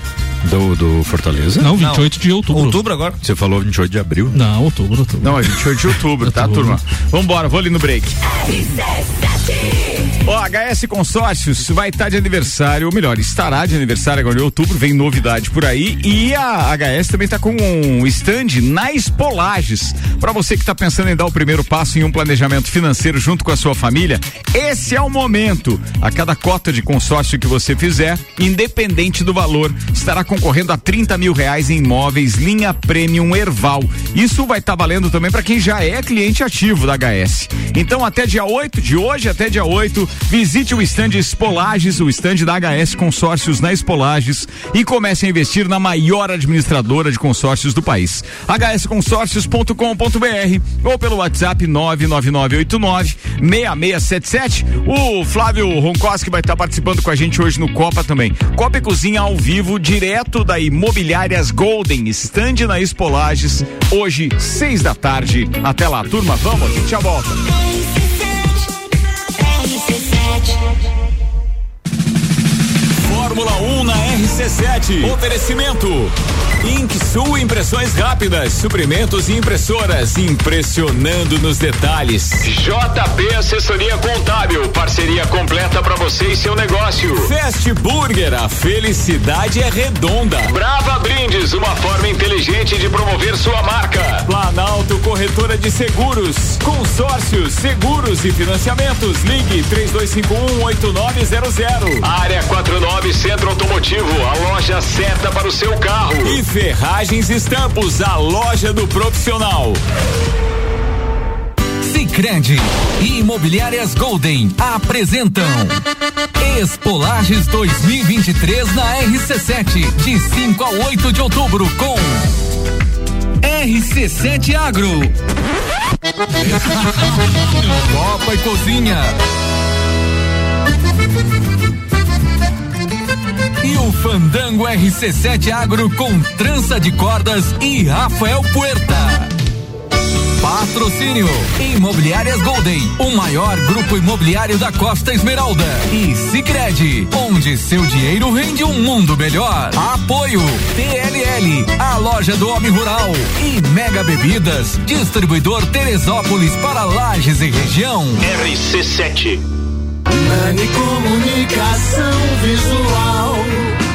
Do, do Fortaleza? Não, 28 de outubro. Outubro agora? Você falou 28 de abril? Não, outubro, outubro. Não, é 28 de outubro, tá, turma? Vambora, vou ali no break. Ó, HS Consórcios vai estar de aniversário, ou melhor, estará de aniversário agora em outubro, vem novidade por aí. E a HS também está com um stand na Espolages. Para você que está pensando em dar o primeiro passo em um planejamento financeiro junto com a sua família, esse é o momento. A cada cota de consórcio que você fizer, independente do valor, estará concorrendo a 30 mil reais em imóveis, linha Premium Erval. Isso vai estar valendo também para quem já é cliente ativo da HS. Então, até dia 8, de hoje até dia 8, Visite o stand Espolages, o stand da HS Consórcios na Espolages e comece a investir na maior administradora de consórcios do país. hsconsórcios.com.br ou pelo WhatsApp 99989 6677. O Flávio Roncoski vai estar participando com a gente hoje no Copa também. Copa e Cozinha ao vivo, direto da Imobiliárias Golden, stand na Espolages, hoje, seis da tarde. Até lá, turma, vamos, a gente já volta. Fórmula 1 na RC7. Oferecimento. Inksul Impressões Rápidas, suprimentos e impressoras, impressionando nos detalhes. JP Assessoria Contábil, parceria completa para você e seu negócio. Fast Burger, a felicidade é redonda. Brava Brindes, uma forma inteligente de promover sua marca. Planalto Corretora de Seguros, consórcios, seguros e financiamentos. Ligue 32518900. Área 49 Centro Automotivo, a loja certa para o seu carro. E Ferragens Estampos, a loja do profissional. Sicredi e Imobiliárias Golden apresentam Expolages 2023 na RC7 de 5 a 8 de outubro com RC7 Agro Copa e Cozinha E o Fandango RC7 Agro com trança de cordas e Rafael Puerta. Patrocínio Imobiliárias Golden, o maior grupo imobiliário da Costa Esmeralda. E Sicredi, onde seu dinheiro rende um mundo melhor. Apoio TLL, a loja do homem rural. E Mega Bebidas, distribuidor Teresópolis para Lages e região. RC7. Nani Comunicação Visual.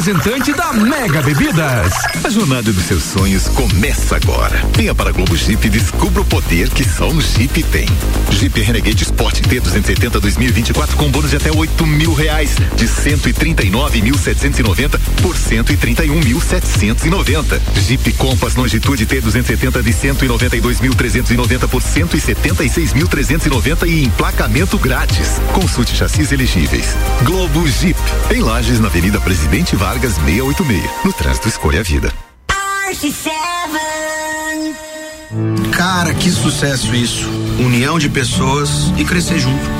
da Mega Bebidas. A jornada dos seus sonhos começa agora. Venha para a Globo Jeep e descubra o poder que só o Jeep tem. Jeep Renegade Sport T270 2024 com bônus de até 8 mil reais, de 139.790 por 131.790. Jeep Compass Longitude T270 de 192.390 por 176.390 e emplacamento grátis. Consulte chassis elegíveis. Globo Jeep, em Lages, na Avenida Presidente Vargas 686. No trânsito, escolha a vida. Cara, que sucesso isso. União de pessoas e crescer junto.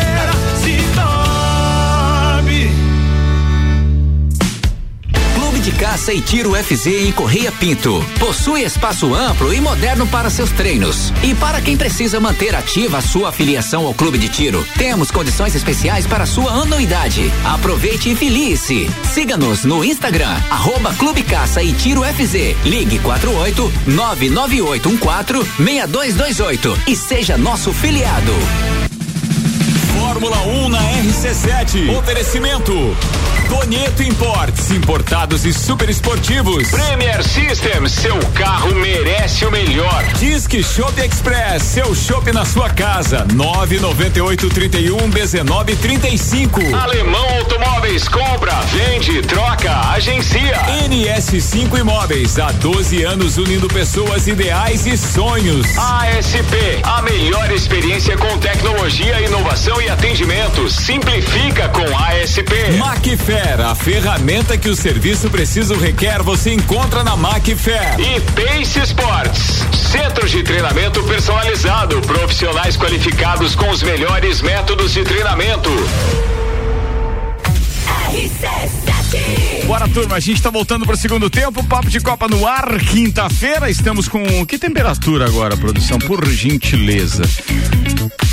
de Caça e Tiro FZ em Correia Pinto. Possui espaço amplo e moderno para seus treinos. E para quem precisa manter ativa a sua afiliação ao clube de tiro, temos condições especiais para sua anuidade. Aproveite e filie-se. Siga-nos no Instagram, arroba Clube Caça e Tiro FZ. Ligue 48 99814 6228 e seja nosso filiado. Fórmula 1 na RC7. Oferecimento. Donieto Imports, importados e super esportivos. Premier System, seu carro merece o melhor. Disque Shop Express, seu shopping na sua casa. 998 31 19 35. Alemão Automóveis, compra, vende, troca, agencia. NS5 Imóveis, há 12 anos unindo pessoas ideais e sonhos. ASP, a melhor experiência com tecnologia, inovação e atendimento. Simplifica com ASP. Macfair, a ferramenta que o serviço preciso requer, você encontra na Macfair. E Pace Sports, centro de treinamento personalizado, profissionais qualificados com os melhores métodos de treinamento. Bora, turma, a gente tá voltando pro segundo tempo, papo de Copa no ar, quinta-feira, estamos com que temperatura agora, produção, por gentileza?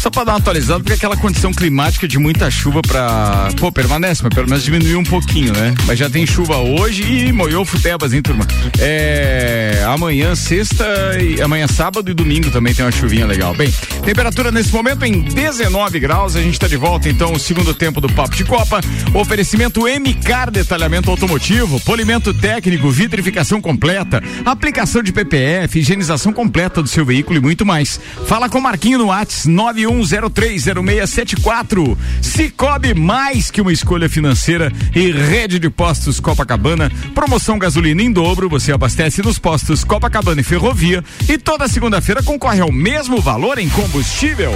Só para dar uma atualizada, porque aquela condição climática de muita chuva para Pô, permanece, mas pelo menos diminuiu um pouquinho, né? Mas já tem chuva hoje e moiou futebas, hein, turma? É. Amanhã, sexta, e amanhã sábado e domingo também tem uma chuvinha legal. Bem, temperatura nesse momento em 19 graus. A gente está de volta então o segundo tempo do Papo de Copa. Oferecimento MCAR Detalhamento Automotivo, polimento técnico, vitrificação completa, aplicação de PPF, higienização completa do seu veículo e muito mais. Fala com o Marquinho no WhatsApp, 991030674. Cicobi mais que uma escolha financeira e rede de postos Copacabana. Promoção gasolina em dobro. Você abastece nos postos Copacabana e Ferrovia. E toda segunda-feira concorre ao mesmo valor em combustível.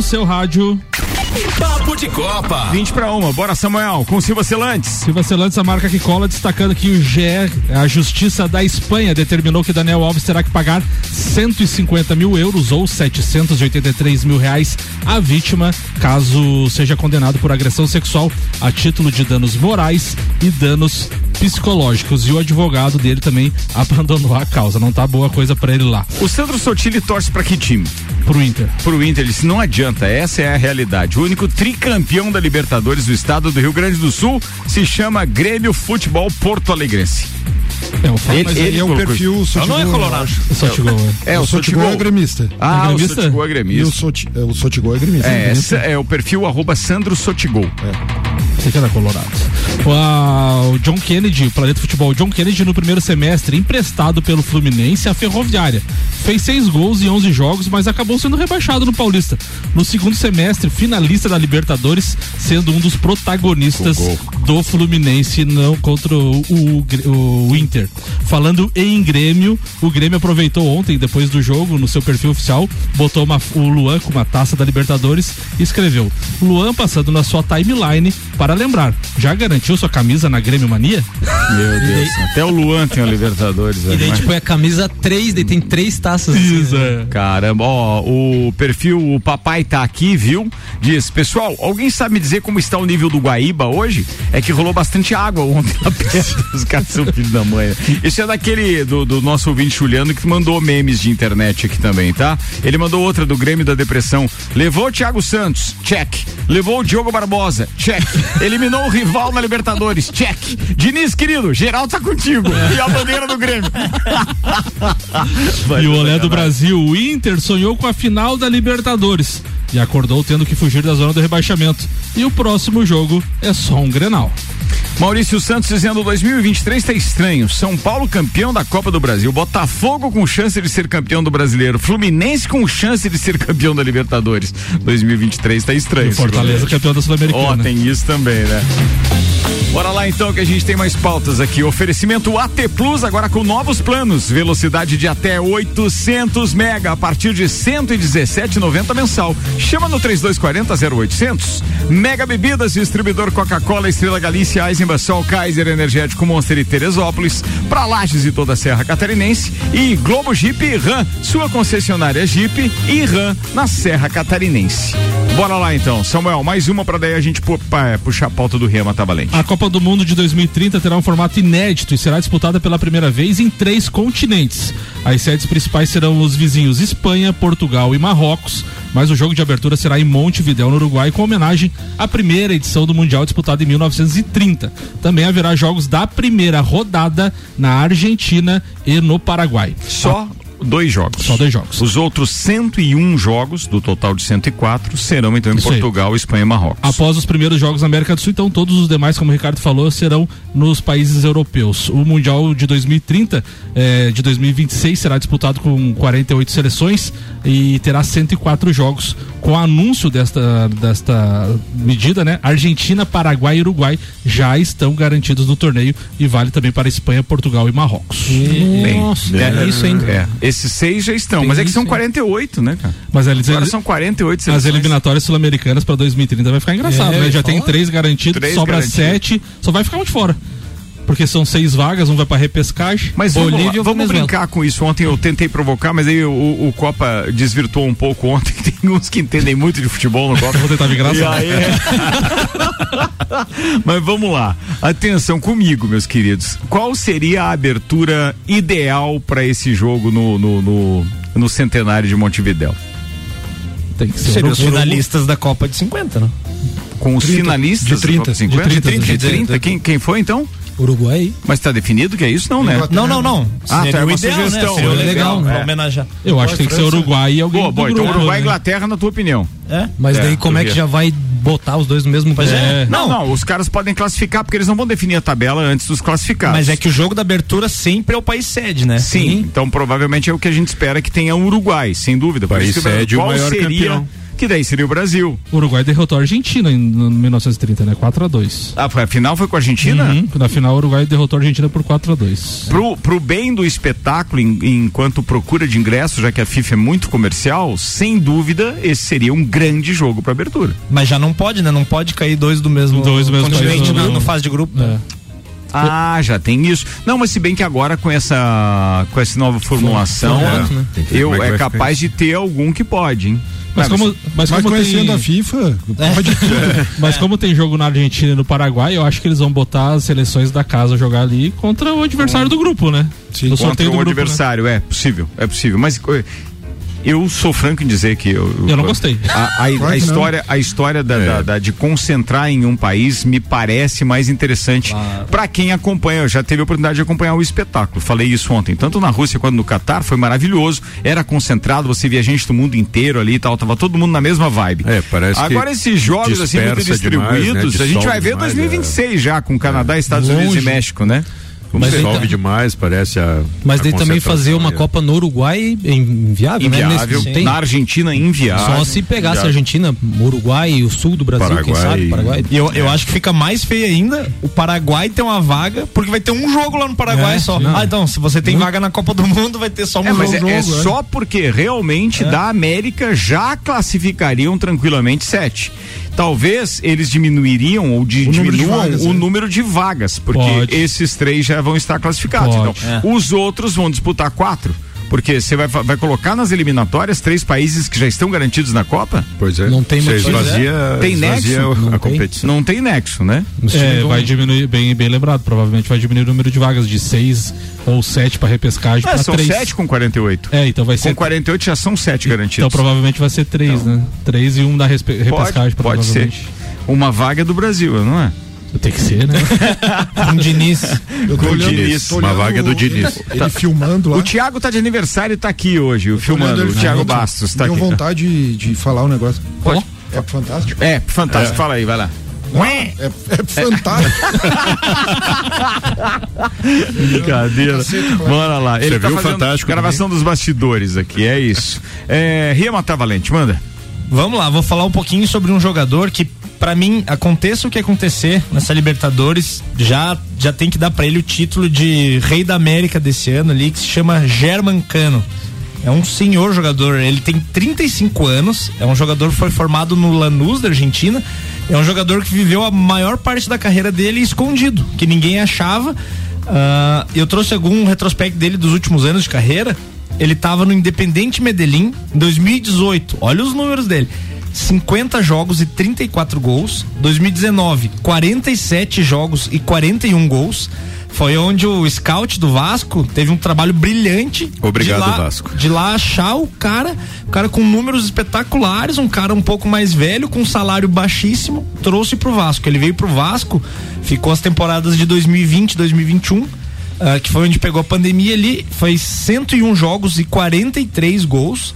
No seu rádio. Papo de Copa. 20 para uma. Bora, Samuel, com Silva Celantes. Silva Celantes, a marca que cola, destacando que o GE, a Justiça da Espanha, determinou que Daniel Alves terá que pagar 150 mil euros ou 783 mil reais à vítima, caso seja condenado por agressão sexual a título de danos morais e danos psicológicos. E o advogado dele também abandonou a causa. Não tá boa coisa para ele lá. O Sandro Sotile torce para que time? Pro Inter. Pro Inter, ele disse, não adianta, essa é a realidade. O único tricampeão da Libertadores do estado do Rio Grande do Sul se chama Grêmio Futebol Porto Alegrense. É, o ele, mas ele é o perfil Sotigol. Não é colorado. O Sotigol, é. é. o Sotigol é gremista. Ah, é gremista? o Sotigol é gremista. E o, Soti, o Sotigol é gremista. É, é, é o perfil arroba Sandro Sotigol. É. Você era colorado. O, o John Kennedy, o Planeta Futebol, John Kennedy no primeiro semestre, emprestado pelo Fluminense à Ferroviária. Fez seis gols em 11 jogos, mas acabou sendo rebaixado no Paulista. No segundo semestre, finalista da Libertadores, sendo um dos protagonistas do Fluminense não contra o, o, o, Inter. Falando em Grêmio, o Grêmio aproveitou ontem, depois do jogo, no seu perfil oficial, botou uma, o Luan com uma taça da Libertadores e escreveu: Luan passando na sua timeline para lembrar, já garantiu sua camisa na Grêmio Mania? Meu Deus, até o Luan tem a Libertadores. E daí, tipo, é a camisa 3, daí tem três taças. Isso, assim, né? Caramba, ó, o perfil, o papai tá aqui, viu? Diz, pessoal, alguém sabe me dizer como está o nível do Guaíba hoje? É que rolou bastante água ontem perto. Os caras são filhos da mãe. Isso é daquele, do, do nosso ouvinte Juliano, que mandou memes de internet aqui também, tá? Ele mandou outra do Grêmio da Depressão. Levou o Thiago Santos, check. Levou o Diogo Barbosa, check. Eliminou o rival na Libertadores. Check. Diniz, querido, geral tá contigo. E a bandeira do Grêmio. e o Olé do Brasil, o Inter sonhou com a final da Libertadores e acordou tendo que fugir da zona do rebaixamento. E o próximo jogo é só um Grenal. Maurício Santos dizendo 2023 tá estranho. São Paulo campeão da Copa do Brasil, Botafogo com chance de ser campeão do Brasileiro, Fluminense com chance de ser campeão da Libertadores. 2023 tá estranho. E Fortaleza campeão da Sul-Americana. Ó, oh, tem isso também, né? Bora lá então que a gente tem mais pautas aqui. Oferecimento AT Plus agora com novos planos, velocidade de até 800 mega a partir de 117,90 mensal. Chama no 3240 0800. Mega Bebidas, distribuidor Coca-Cola, Estrela Galícia, Eisenbach, Sol, Kaiser Energético Monster e Teresópolis, para Lages e toda a Serra Catarinense e Globo Jeep e Ram, sua concessionária Jeep e Ram na Serra Catarinense. Bora lá então, Samuel, mais uma para daí a gente puxar a pauta do Rema Tabalente. A Copa do Mundo de 2030 terá um formato inédito e será disputada pela primeira vez em três continentes. As sedes principais serão os vizinhos Espanha, Portugal e Marrocos, mas o jogo de abertura será em Montevidéu, no Uruguai, com homenagem à primeira edição do Mundial disputado em 1930. Também haverá jogos da primeira rodada na Argentina e no Paraguai. Só dois jogos. Só dois jogos. Os outros 101 jogos, do total de 104, serão então em Isso Portugal, aí. Espanha e Marrocos. Após os primeiros jogos na América do Sul, então todos os demais, como o Ricardo falou, serão nos países europeus. O Mundial de 2030, eh, de 2026, será disputado com 48 seleções e terá 104 jogos. Com o anúncio desta, desta medida, né? Argentina, Paraguai e Uruguai já estão garantidos no torneio e vale também para Espanha, Portugal e Marrocos. Nossa, Bem, é, é, isso, hein? É. Esses seis já estão, Tem mas é que são 48, né, cara? Mas eles, Agora são 48 seleções. As eliminatórias sul-americanas para 2030 vai ficar engraçado, é, né? Já tem três garantidos, três sobra garantido. sete, só vai ficar um de fora porque são seis vagas, um vai para repescagem. Mas Bolívia, vamos, vamos brincar com isso. Ontem eu tentei provocar, mas aí o, o, Copa desvirtuou um pouco ontem. Tem uns que entendem muito de futebol no Copa. vou tentar me graçar. Aí... mas vamos lá. Atenção comigo, meus queridos. Qual seria a abertura ideal para esse jogo no, no, no, no centenário de Montevidéu? Tem que ser Seria os finalistas da Copa de 50, né? Com os 30, finalistas de 30, de 50? De 30, de 30, de 30. Quem, quem foi então? Uruguai. Mas está definido que é isso, não, né? Não, não, não. Ah, Seria tá, é uma ideal, sugestão. Né? Seria legal, legal é. homenagear. Eu acho que tem que ser Uruguai e alguém. Boa, boa, então Uruguai e né? Inglaterra, na tua opinião. É? Mas é, daí como é que já vai botar os dois no mesmo é. Não, não, os caras podem classificar porque eles não vão definir a tabela antes dos classificados. Mas é que o jogo da abertura sempre é o país sede, né? Sim, Sim. então provavelmente é o que a gente espera que tenha o Uruguai, sem dúvida. País sede o maior seria, campeão que daí seria o Brasil. O Uruguai derrotou a Argentina em no 1930, né? 4 a 2 Ah, foi, a final foi com a Argentina? Uhum. Na final, o Uruguai derrotou a Argentina por 4 a 2 Pro, pro bem do espetáculo, em- enquanto procura de ingressos, já que a FIFA é muito comercial, sem dúvida, esse seria um grande jogo para abertura. Mas já não pode, né? Não pode cair dois do mesmo, Dois do mesmo continente país, na- não. no fase de grupo. É. Ah, já tem isso. Não, mas se bem que agora com essa com essa nova formulação, né? Que ver eu é é capaz de ter algum que pode, hein? Mas Não, como, mas Mas como conhecendo tem, a FIFA, É. pode tudo. mas como tem jogo na Argentina e no Paraguai, eu acho que eles vão botar as seleções da casa jogar ali contra o adversário do grupo, né? Sim. Contra o do grupo, né? adversário, é possível, é possível. Mas eh, eu sou franco em dizer que eu, Eu não gostei. A, a- Claro a história, a história da, da- da- de concentrar em um país me parece mais interessante pra quem acompanha. Eu já teve a oportunidade de acompanhar o espetáculo. Falei isso ontem, tanto na Rússia quanto no Catar, foi maravilhoso. Era concentrado, você via gente do mundo inteiro ali e tal, tava todo mundo na mesma vibe. É, parece que Agora esses jogos assim muito dispersa demais, distribuídos, né? a gente vai ver demais, 2026 já com Canadá, Estados Unidos e Longe. México, né? Como Mas dissolve tá- demais, parece a. Mas a daí também fazer uma Copa no Uruguai é inviável, né? Inviável. Nesse- tem- Na Argentina, inviável. Só se pegasse a Inviável. Argentina, Uruguai e o sul do Brasil, quem Paraguai. sabe? Paraguai. E eu, eu acho que fica mais feio ainda o Paraguai ter uma vaga, porque vai ter um jogo lá no Paraguai É, só. não. Ah, então, se você tem vaga na Copa do Mundo, vai ter só um É, mas jogo. é, é jogo, só porque realmente da América já classificariam tranquilamente sete. Talvez eles diminuiriam ou di- O número de diminuam vagas, o né? número de vagas, porque Pode. esses três já vão estar classificados. Pode. Então, os outros vão disputar quatro. Porque você vai, vai colocar nas eliminatórias três países que já estão garantidos na Copa? Pois é. Não tem Você motivo. esvazia, Tem esvazia nexo? a Não tem. competição. Não tem nexo, né? É, vai diminuir, bem, bem lembrado, provavelmente vai diminuir o número de vagas de seis ou sete para repescagem É, são três. sete com 48. É, então vai Com ser 48 já são sete garantidos. Então provavelmente vai ser três, né? Três e um da respe- repescagem, pode, pode ser. Uma vaga é do Brasil, não é? Tem que ser, né? Um Diniz. Eu tô Com o Diniz. Uma vaga do Diniz. Ele, ele filmando lá. O Thiago tá de aniversário e tá aqui hoje, o filmando. O Thiago. Bastos tá aqui. vontade de, de falar um negócio. Pode. É fantástico. É, fantástico. Fala aí, vai lá. É, é fantástico. Brincadeira. Cacete, Bora lá. Ele Você tá viu o fazendo Fantástico gravação dos bastidores aqui, é isso. É, Ria Matar Valente, manda. Vamos lá, vou falar um pouquinho sobre um jogador que, pra mim, aconteça o que acontecer nessa Libertadores, já, já tem que dar pra ele o título de Rei da América desse ano ali, que se chama German Cano. É um senhor jogador, ele tem 35 anos, é um jogador que foi formado no Lanús da Argentina, é um jogador que viveu a maior parte da carreira dele escondido, que ninguém achava. Ah, eu trouxe algum retrospecto dele dos últimos anos de carreira. Ele estava no Independente Medellín em 2018. Olha os números dele. 50 jogos e 34 gols. 2019, 47 jogos e 41 gols. Foi onde o scout do Vasco teve um trabalho brilhante. Obrigado, de lá, Vasco. De lá achar o cara, o cara com números espetaculares, um cara um pouco mais velho, com um salário baixíssimo, trouxe pro Vasco. Ele veio pro Vasco, ficou as temporadas de 2020, 2021. ah, que foi onde pegou a pandemia ali, foi 101 jogos e 43 gols.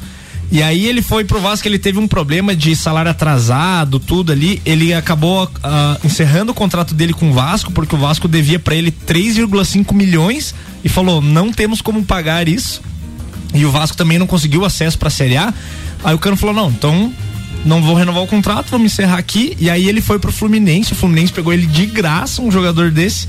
E aí ele foi pro Vasco, ele teve um problema de salário atrasado, tudo ali. Ele acabou ah, encerrando o contrato dele com o Vasco, porque o Vasco devia para ele 3,5 milhões e falou: não temos como pagar isso. E o Vasco também não conseguiu acesso para a Série A. Aí o Cano falou: não, então não vou renovar o contrato, vamos encerrar aqui. E aí ele foi pro Fluminense, o Fluminense pegou ele de graça, um jogador desse.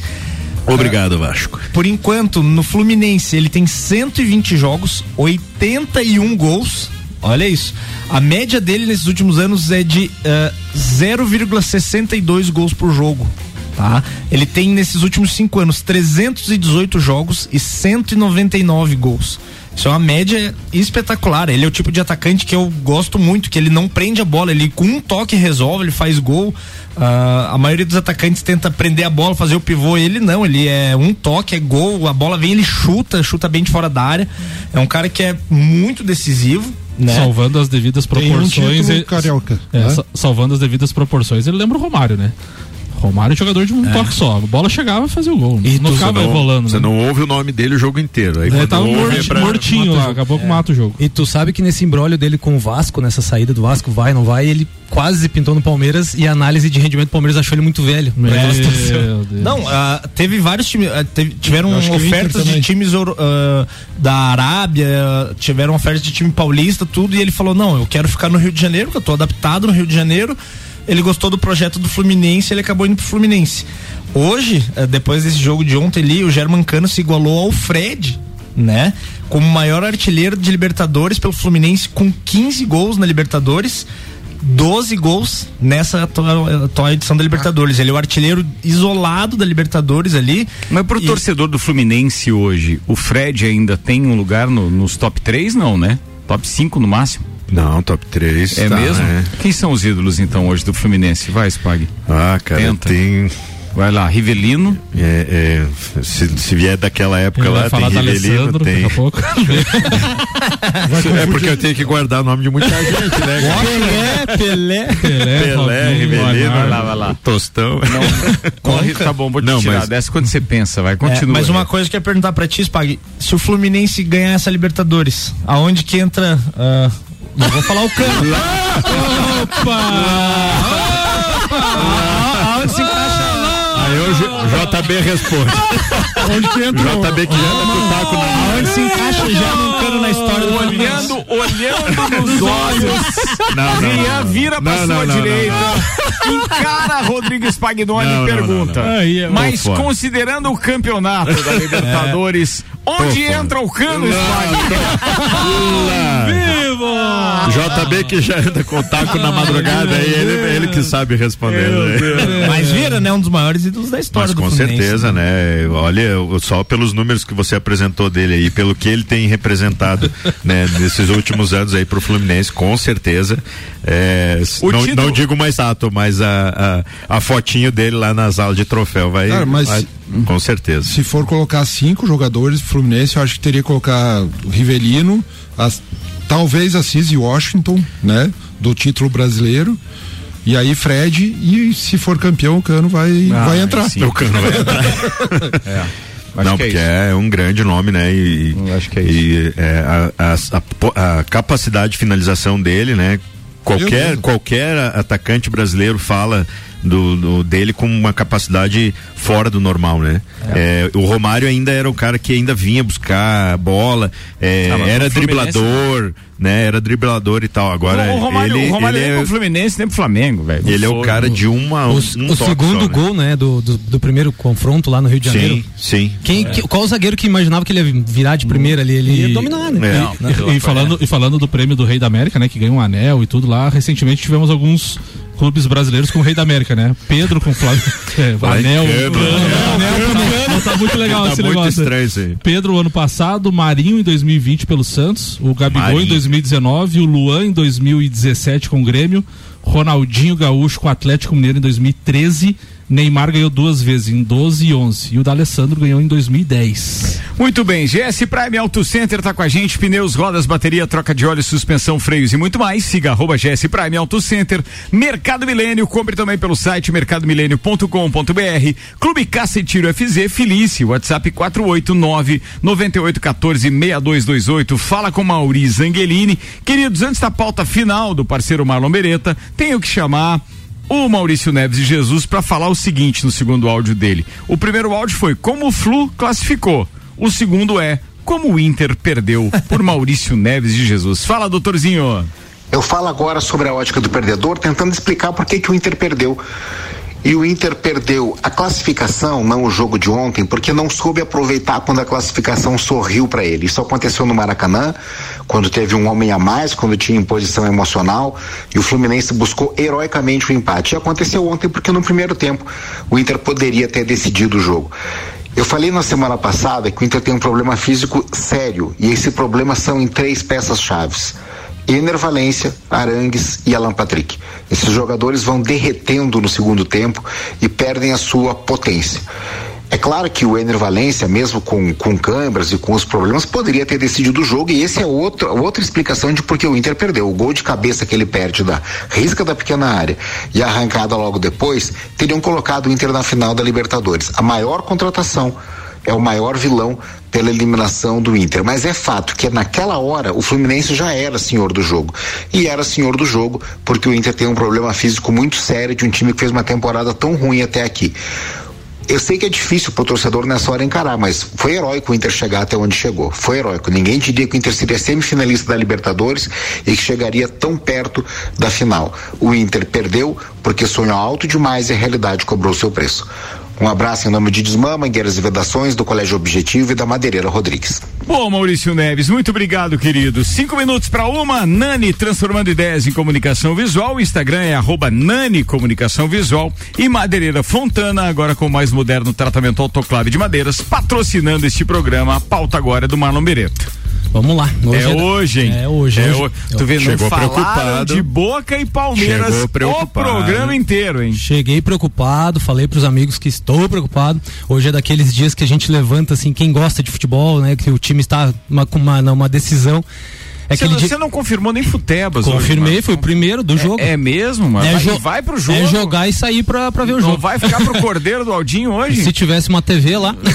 Obrigado, Vasco. Por enquanto, no Fluminense, ele tem 120 jogos, 81 gols. Olha isso. A média dele nesses últimos anos é de eh, 0,62 gols por jogo. Tá? Ele tem nesses últimos cinco anos 318 jogos e 199 gols. Isso é uma média espetacular. Ele é o tipo de atacante que eu gosto muito, que ele não prende a bola, ele com um toque resolve, ele faz gol. Ah, a maioria dos atacantes tenta prender a bola, fazer o pivô, ele não, ele é um toque, é gol, a bola vem, ele chuta, chuta bem de fora da área. É um cara que é muito decisivo. Né? Salvando as devidas Tem um proporções. título ele- carioca. É, né? sa- salvando as devidas proporções, ele lembra o Romário, né? Romário é jogador de um toque só. A bola chegava e fazia o gol. E não ficava você não, rolando. Você né? não ouve o nome dele o jogo inteiro. Aí Ele quando tava morti- é pra- mortinho lá, acabou que mata o jogo. E tu sabe que nesse embrólio dele com o Vasco, nessa saída do Vasco, vai, não vai, ele quase pintou no Palmeiras e a análise de rendimento do Palmeiras achou ele muito velho. aquela situação. Não, ah, teve vários times, ah, teve- tiveram ofertas de times ah, da Arábia, tiveram ofertas de time paulista, tudo, e ele falou: não, eu quero ficar no Rio de Janeiro, que eu tô adaptado no Rio de Janeiro. Ele gostou do projeto do Fluminense, ele acabou indo pro Fluminense. Hoje, eh, depois desse jogo de ontem ali, o German Cano se igualou ao Fred, né? Como maior artilheiro de Libertadores pelo Fluminense, com 15 gols na Libertadores. 12 gols nessa atual, atual edição da Libertadores. Ele é o artilheiro isolado da Libertadores ali. Mas pro E- torcedor do Fluminense hoje, o Fred ainda tem um lugar no- nos top 3, não, né? Top 5 no máximo? Não, top 3. É tá, mesmo? né? Quem são os ídolos então hoje do Fluminense? Vai, Spag. Ah, cara, Tenta. tem. Vai lá, Rivelino. É, é, se, se vier daquela época lá, tem Rivelino, Alessandro tem. daqui a pouco. É porque eu tenho que guardar o nome de muita gente, né? Pelé, Pelé. Pelé, Pelé, Rivelino. Vai lá, vai lá. Tostão. Corre, tá bom, vou te Não, tirar. mas- Desce quando você pensa, vai, É, continua. mas uma coisa que eu ia perguntar pra ti, Spag, se o Fluminense ganhar essa Libertadores, aonde que entra. ah, não vou falar o cano. aonde se encaixa. Aí o JB responde. Onde que entra o- JB que anda com o taco na Aonde se encaixa já no cano na história do. Olhando, olhando nos olhos. Não, não, Rian vira pra Não, sua direita. Encara Rodrigo Spagnoli e pergunta. é- Mas considerando o campeonato da Libertadores, onde fora. entra o cano, Spagni? JB que já anda com o taco na madrugada, aí ele, ele que sabe responder. né? Mas vira, né? Um dos maiores ídolos da história Mas do com Fluminense. certeza, né? Olha, eu- só pelos números que você apresentou dele aí, pelo que ele tem representado, né, nesses últimos anos aí pro Fluminense, com certeza. é, não, título- não digo mais ato, mas a, a, a fotinho dele lá nas aulas de troféu vai. Cara, mas vai- com certeza. Se for colocar cinco jogadores do Fluminense, eu acho que teria que colocar Rivelino, as, talvez Assis e Washington, né? Do título brasileiro. E aí Fred, e se for campeão, o Cano vai, Ah, vai entrar. sim. O Cano vai entrar. Acho não, é porque isso. é, um grande nome, né? E, acho que é e, é, a, a- a capacidade de finalização dele, né? Qualquer, qualquer atacante brasileiro fala do, do- dele com uma capacidade fora do normal, né? É, o Romário ainda era o cara que ainda vinha buscar bola, é, Ah, era driblador, né? Era driblador e tal. Agora o Romário, ele, o Romário ele nem é, pro Fluminense, nem pro Flamengo, velho. ele é o cara de uma O, um o segundo só, né? gol, né, do, do, do primeiro confronto lá no Rio de Janeiro. Sim, sim. Quem, que- qual o zagueiro que imaginava que ele ia virar de primeira ali? Ele ia dominar, né? É. E, e falando, e falando do prêmio do Rei da América, né? Que ganhou um anel e tudo lá, recentemente tivemos alguns clubes brasileiros com o Rei da América, né? Pedro com o Flávio. É, Vai, anel. Anel, anel, tá, tá muito legal Tá esse muito negócio. estranho isso aí. Pedro ano passado, Marinho em 2020 pelo Santos, o Gabigol Marinho. em 2019, o Luan em 2017 com o Grêmio, Ronaldinho Gaúcho com o Atlético Mineiro em 2013, Neymar ganhou duas vezes, em 12 e 11, e o D'Alessandro ganhou em 2010. Muito bem, GS Prime Auto Center tá com a gente, pneus, rodas, bateria, troca de óleo, suspensão, freios e muito mais. Siga arroba GS Prime Auto Center, Mercado Milênio, compre também pelo site mercadomilênio.com.br, Clube Caça e Tiro FZ, Felice, WhatsApp 489 9814 6228. Fala com Mauri Zangelini. Queridos, antes da pauta final do parceiro Marlon Beretta, tenho que chamar o Maurício Neves de Jesus para falar o seguinte no segundo áudio dele. O primeiro áudio foi como o Flu classificou. O segundo é como o Inter perdeu por Maurício Neves de Jesus. Fala, doutorzinho. Eu falo agora sobre a ótica do perdedor, tentando explicar por que, que o Inter perdeu. E o Inter perdeu a classificação, não o jogo de ontem, porque não soube aproveitar quando a classificação sorriu para ele. Isso aconteceu no Maracanã, quando teve um homem a mais, quando tinha imposição emocional, e o Fluminense buscou heroicamente o empate. E aconteceu ontem porque no primeiro tempo o Inter poderia ter decidido o jogo. Eu falei na semana passada que o Inter tem um problema físico sério, e esse problema são em três peças chaves. Ener Valência, Arangues e Alan Patrick. Esses jogadores vão derretendo no segundo tempo e perdem a sua potência. É claro que o Ener Valência, mesmo com, com câimbras e com os problemas, poderia ter decidido o jogo e esse é outro, outra explicação de por que o Inter perdeu. O gol de cabeça que ele perde da risca da pequena área e a arrancada logo depois teriam colocado o Inter na final da Libertadores. A maior contratação é o maior vilão pela eliminação do Inter. Mas é fato que naquela hora o Fluminense já era senhor do jogo. E era senhor do jogo porque o Inter tem um problema físico muito sério de um time que fez uma temporada tão ruim até aqui. Eu sei que é difícil pro torcedor nessa hora encarar, mas foi heróico o Inter chegar até onde chegou. Foi heróico. Ninguém diria que o Inter seria semifinalista da Libertadores e que chegaria tão perto da final. O Inter perdeu porque sonhou alto demais e a realidade cobrou seu preço. Um abraço em nome de Desmã, Mangueiras e Vedações, do Colégio Objetivo e da Madeireira Rodrigues. Bom, Maurício Neves, muito obrigado, querido. Cinco minutos para uma, Nani transformando ideias em comunicação visual. O Instagram é arroba Nani Comunicação Visual e Madeireira Fontana, agora com mais moderno tratamento autoclave de madeiras, patrocinando este programa. A pauta agora é do Marlon Bereto. Vamos lá. Hoje é, é hoje, hein? É hoje. É hoje. Tu vê, Chegou não preocupado. de Boca e Palmeiras Chegou o preocupado. programa inteiro, hein? Cheguei preocupado, falei pros amigos que estou preocupado. Hoje é daqueles dias que a gente levanta, assim, quem gosta de futebol, né? Que o time está uma- com uma, uma decisão. É Você, você dia... não confirmou nem Futebas Confirmei, foi o primeiro do jogo. É mesmo, mano? É vai, jo- vai pro jogo. É jogar e sair pra, pra ver o Não jogo. vai ficar pro cordeiro do Aldinho hoje? Se tivesse uma TV lá.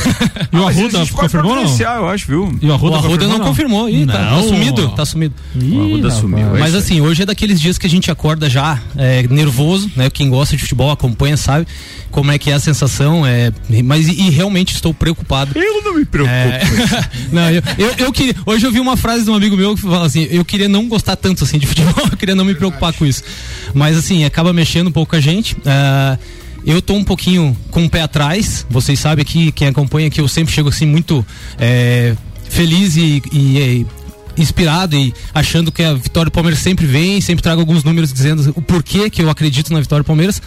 E o Ah, mas a Arruda confirmou não? eu acho, viu? E o Arruda, o Arruda não confirmou. Ih, tá, tá Não. sumido. Tá sumido. O Arruda sumiu. é Mas assim, hoje é daqueles dias que a gente acorda já é, nervoso, né? Quem gosta de futebol acompanha, sabe como é que é a sensação. É, mas e, e realmente estou preocupado. Eu não me preocupo. É, não, eu, eu, eu queria, hoje eu vi uma frase de um amigo meu que fala assim: eu queria não gostar tanto assim de futebol, eu queria não me preocupar com isso. Mas assim, acaba mexendo um pouco a gente. Ah, eu tô um pouquinho com o pé atrás. Vocês sabem aqui, quem acompanha que eu sempre chego assim muito é, feliz e, e, inspirado e achando que a vitória do Palmeiras sempre vem, sempre trago alguns números dizendo o porquê que eu acredito na vitória do Palmeiras.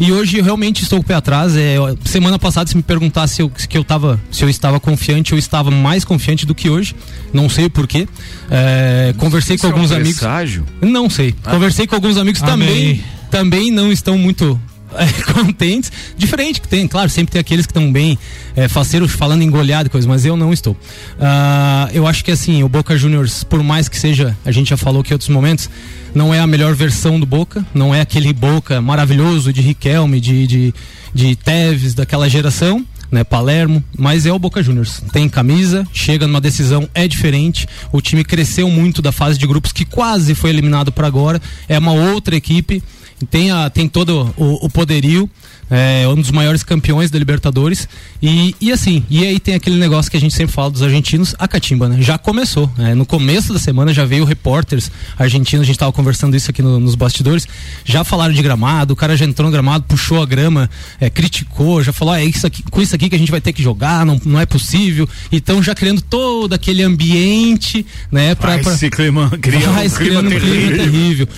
E hoje eu realmente estou com o pé atrás. É, semana passada, se me perguntasse se eu, que eu tava, se eu estava confiante, eu estava mais confiante do que hoje. Não sei o porquê. É, conversei com é um alguns amigos. presságio? Não sei. Conversei com alguns amigos Amém. também. Também não estão muito é, contentes. Diferente que tem, claro, sempre tem aqueles que estão bem é, faceiros falando em goleada e coisas, mas eu não estou. Ah, eu acho que assim, o Boca Juniors, por mais que seja, a gente já falou que em outros momentos, não é a melhor versão do Boca, não é aquele Boca maravilhoso de Riquelme, de, de, de Teves, daquela geração. Né, Palermo, mas é o Boca Juniors. Tem camisa, chega numa decisão, é diferente. O time cresceu muito da fase de grupos que quase foi eliminado para agora. É uma outra equipe, tem, a, tem todo o, o poderio. É um dos maiores campeões da Libertadores. E, e assim, e aí tem aquele negócio que a gente sempre fala dos argentinos, a catimba, né? Já começou. né? No começo da semana já veio repórteres argentinos, a gente estava conversando isso aqui no- nos bastidores, já falaram de gramado, o cara já entrou no gramado, puxou a grama, é, criticou, já falou, ah, é isso aqui, com isso aqui que a gente vai ter que jogar, não, não é possível. Então já criando todo aquele ambiente, né? Pra, Vai pra- se clima, cria vai um clima criando um clima terrível. terrível.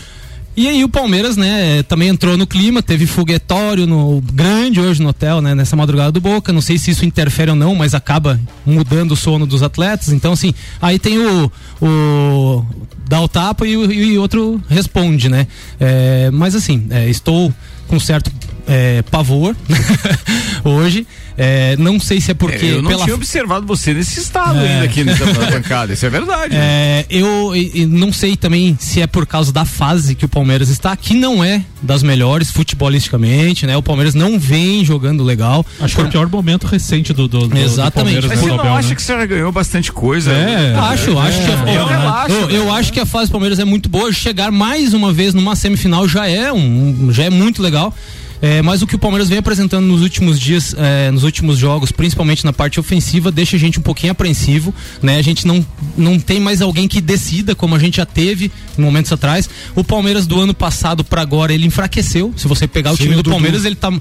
E aí o Palmeiras, né, também entrou no clima, teve foguetório no grande hoje no hotel, né, nessa madrugada do Boca. Não sei se isso interfere ou não, mas acaba mudando o sono dos atletas. Então, assim, aí tem o, o dá o tapa e e outro responde, né? É, mas assim, é, estou com certo é, pavor hoje. É, não sei se é porque É, eu não pela tinha observado você nesse estado É. ainda aqui nessa bancada. Isso é verdade. né? É, eu não sei também se é por causa da fase que o Palmeiras está, que não é das melhores futebolisticamente, né? O Palmeiras não vem jogando legal. Acho que é o pior momento recente do, do, do Exatamente. do Palmeiras Mas no você não acha né? que você já ganhou bastante coisa? É. Acho, acho que Eu relaxo, eu, eu acho que a fase do Palmeiras é muito boa. Chegar mais uma vez numa semifinal já é um, já é muito legal. É, mas o que o Palmeiras vem apresentando nos últimos dias, é, nos últimos jogos, principalmente na parte ofensiva, deixa a gente um pouquinho apreensivo, né? A gente não, não tem mais alguém que decida, como a gente já teve em momentos atrás. O Palmeiras do ano passado para agora, ele enfraqueceu. Se você pegar o Sim, time do Dudu. Palmeiras, ele tá.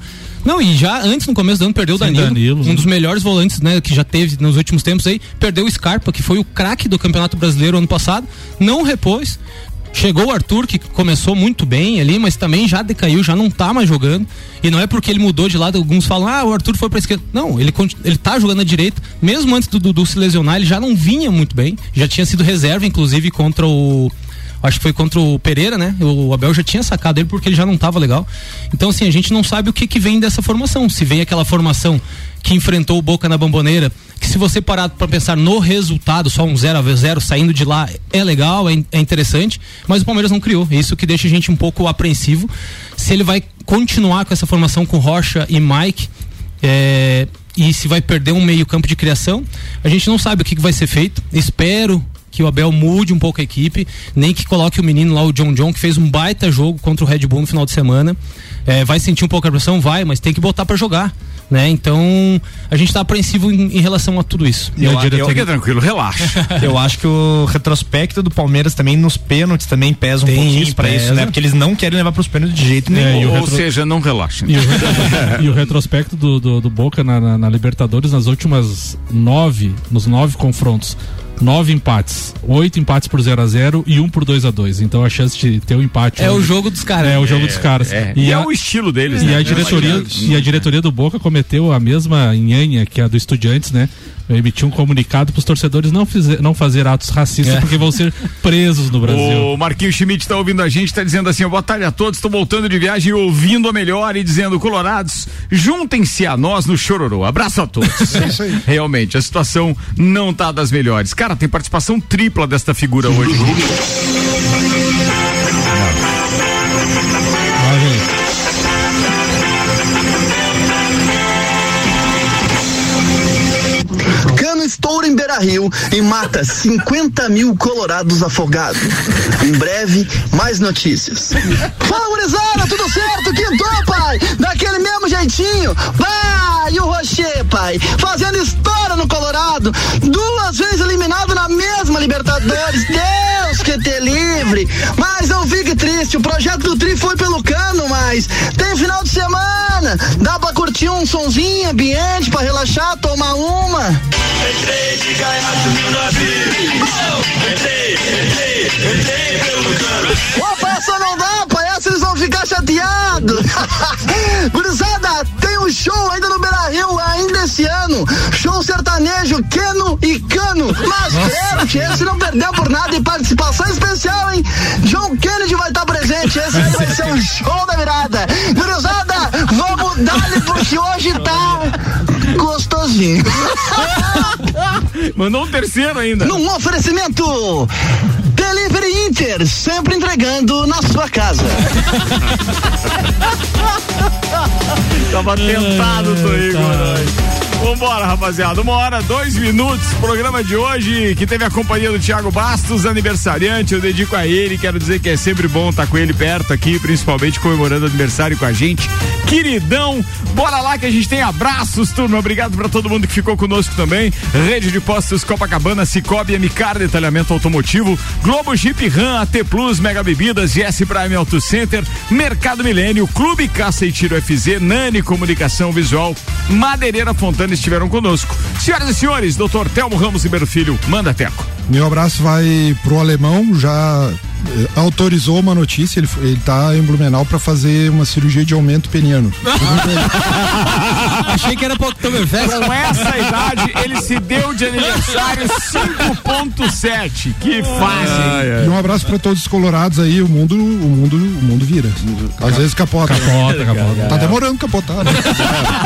Não, e já antes, no começo do ano, perdeu o Danilo, Danilo, um né? dos melhores volantes, né, que já teve nos últimos tempos aí, perdeu o Scarpa, que foi o craque do Campeonato Brasileiro ano passado, não repôs. Chegou o Arthur, que começou muito bem ali, mas também já decaiu, já não tá mais jogando. E não é porque ele mudou de lado, alguns falam, ah, o Arthur foi pra esquerda. Não, ele, ele tá jogando à direita. Mesmo antes do Dudu se lesionar, ele já não vinha muito bem. Já tinha sido reserva, inclusive, contra o, Acho que foi contra o Pereira, né? O Abel já tinha sacado ele porque ele já não estava legal. Então, assim, a gente não sabe o que, que vem dessa formação. Se vem aquela formação que enfrentou o Boca na Bomboneira, que se você parar para pensar no resultado, só um 0 a 0 saindo de lá é legal, é, é, interessante, mas o Palmeiras não criou. Isso que deixa a gente um pouco apreensivo. Se ele vai continuar com essa formação com Rocha e Mike, é, e se vai perder um meio campo de criação, a gente não sabe o que, que vai ser feito. Espero que o Abel mude um pouco a equipe, nem que coloque o menino lá, o John John, que fez um baita jogo contra o Red Bull no final de semana. É, vai sentir um pouco a pressão? Vai, mas tem que botar para jogar. Né? Então, a gente está apreensivo em, em, relação a tudo isso. E eu, a diretoria... Fica tranquilo, relaxa. eu acho que o retrospecto do Palmeiras também nos pênaltis também pesa um Tem, pouquinho para isso, né? Porque eles não querem levar para os pênaltis de jeito nenhum. É, Ou retro... seja, não relaxa. E, o, e o, retrospecto do, do, do Boca na, na, na Libertadores nas últimas nove, nos nove confrontos nove empates, oito empates por 0 a 0 e um por 2 a 2 Então a chance de ter um empate é, o jogo dos caras. É, o jogo é, dos caras. É. E, e é a, o estilo deles. E né? a diretoria e a diretoria do Boca cometeu a mesma nhanha que a do Estudiantes, né? Emitir um comunicado para os torcedores não, fizer, não fazer atos racistas é. porque vão ser presos no Brasil. O Marquinhos Schmidt está ouvindo a gente, está dizendo assim: boa tarde a todos, estou voltando de viagem ouvindo a melhor e dizendo, Colorados, juntem-se a nós no Chororô. Abraço a todos. É isso aí. Realmente, a situação não tá das melhores. Cara, tem participação tripla desta figura hoje. Estoura em Beira Rio e mata 50 mil colorados afogados. Em breve, mais notícias. Fala, gurizada, tudo certo? Quintou, pai? Daquele mesmo jeitinho? Pai, e o Rocher, pai? Fazendo história no Colorado. Duas vezes eliminado na mesma Libertadores. Deus te livre. Mas eu fico triste, o projeto do Tri foi pelo cano, mas tem final de semana. Dá pra curtir um sonzinho, ambiente, pra relaxar, tomar uma. Entrei de gaiato entrei, entrei, entrei pelo cano. Opa, essa não dá, pai. Essa eles vão ficar chateados. Gurizada, tem um show ainda no Beira Rio, ainda esse ano. Show sertanejo, Keno e Cano. Mas credo, esse não perdeu por nada e participação especial, hein? John Kennedy vai estar presente. Esse vai ser um show da virada. Gurizada, vamos dar-lhe porque hoje tá gostosinho. Mandou um terceiro ainda. Num oferecimento. Delivery Inter, sempre entregando na sua casa. Tava tentado, tô Igor. Vambora, rapaziada. Uma hora, dois minutos. Programa de hoje que teve a companhia do Thiago Bastos, aniversariante. Eu dedico a ele. Quero dizer que é sempre bom estar com ele perto aqui, principalmente comemorando aniversário com a gente. Queridão, bora lá que a gente tem abraços, turma. Obrigado para todo mundo que ficou conosco também. Rede de Postos Copacabana, Cicobi, MCAR, Detalhamento Automotivo, Globo Jeep Ram, AT Plus, Mega Bebidas, GS Prime Auto Center, Mercado Milênio, Clube Caça e Tiro FZ, Nani Comunicação Visual, Madeireira Fontana estiveram conosco. Senhoras e senhores, doutor Telmo Ramos Ribeiro Filho, manda teco. Meu abraço vai pro alemão, já autorizou uma notícia, ele, ele tá em Blumenau para fazer uma cirurgia de aumento peniano. Achei que era para Oktoberfest. Com essa idade, ele se deu de aniversário 5.7. Que fase. E um abraço para todos os colorados aí, o mundo, o mundo, o mundo vira. Às vezes capota. Capota, capota. Tá demorando capotar. Né?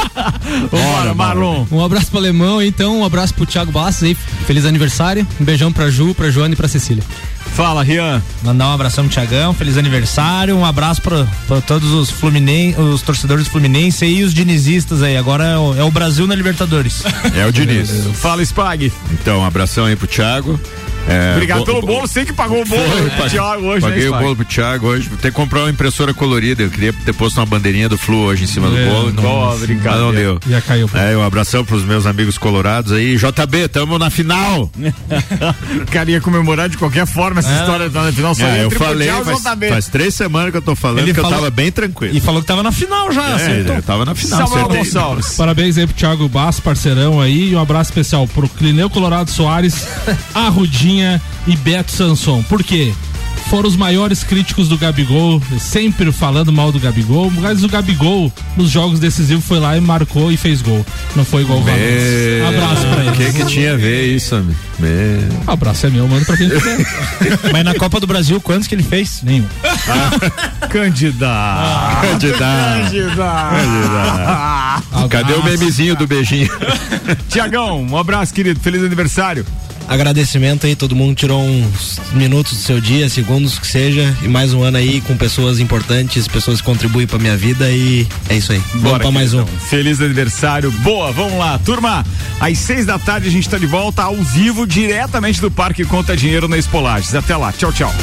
Bora, Marlon. Um abraço pro alemão, então, um abraço pro Thiago Bastos aí. Feliz aniversário. Um beijão pra Ju, pra Joana e pra Cecília. Fala, Rian. Mandar um abração pro Tiagão, feliz aniversário, um abraço para todos os Fluminense, os torcedores do Fluminense e os dinizistas aí. Agora é o, é o Brasil na Libertadores. É o Diniz. Fala, Spag. Então, um abração aí pro Thiago. É, Obrigado pelo bolo, sei que pagou o bolo foi, pro Thiago hoje, né, Paguei né, o bolo pro Thiago hoje. Vou ter que comprar uma impressora colorida. Eu queria ter posto uma bandeirinha do Flu hoje em cima é, do bolo. Não, não, mas não deu. Já caiu. É, um abração pros meus amigos colorados aí. JB, tamo na final. Queria comemorar de qualquer forma essa é. história na final. Só é, eu falei, faz, faz, três semanas que eu tô falando Ele que falou, eu tava bem tranquilo. E falou que tava na final já. É, eu tava na final. Samuel Parabéns aí pro Thiago Bass, parceirão aí. E um abraço especial pro Clineu Colorado Soares, a Rudinha e Beto Sanson. Por quê? foram os maiores críticos do Gabigol, sempre falando mal do Gabigol, mas o Gabigol, nos jogos decisivos, foi lá e marcou e fez gol. Não foi igual o Valência. Abraço pra O eles. que que tinha a ver isso, amigo? Me- Abraço é meu, mano, pra quem quiser. Mas na Copa do Brasil, quantos que ele fez? Nenhum. Candidato. Candidato. Candidato. Cadê o memezinho do beijinho? Tiagão, um abraço, querido. Feliz aniversário. Agradecimento aí, todo mundo tirou uns minutos do seu dia, segundos que seja, e mais um ano aí com pessoas importantes, pessoas que contribuem pra minha vida e é isso aí. Vamos pra mais um. Feliz aniversário. Boa, vamos lá. Turma, às seis da tarde a gente tá de volta ao vivo, diretamente do Parque Conta Dinheiro na Espolages. Até lá. Tchau, tchau.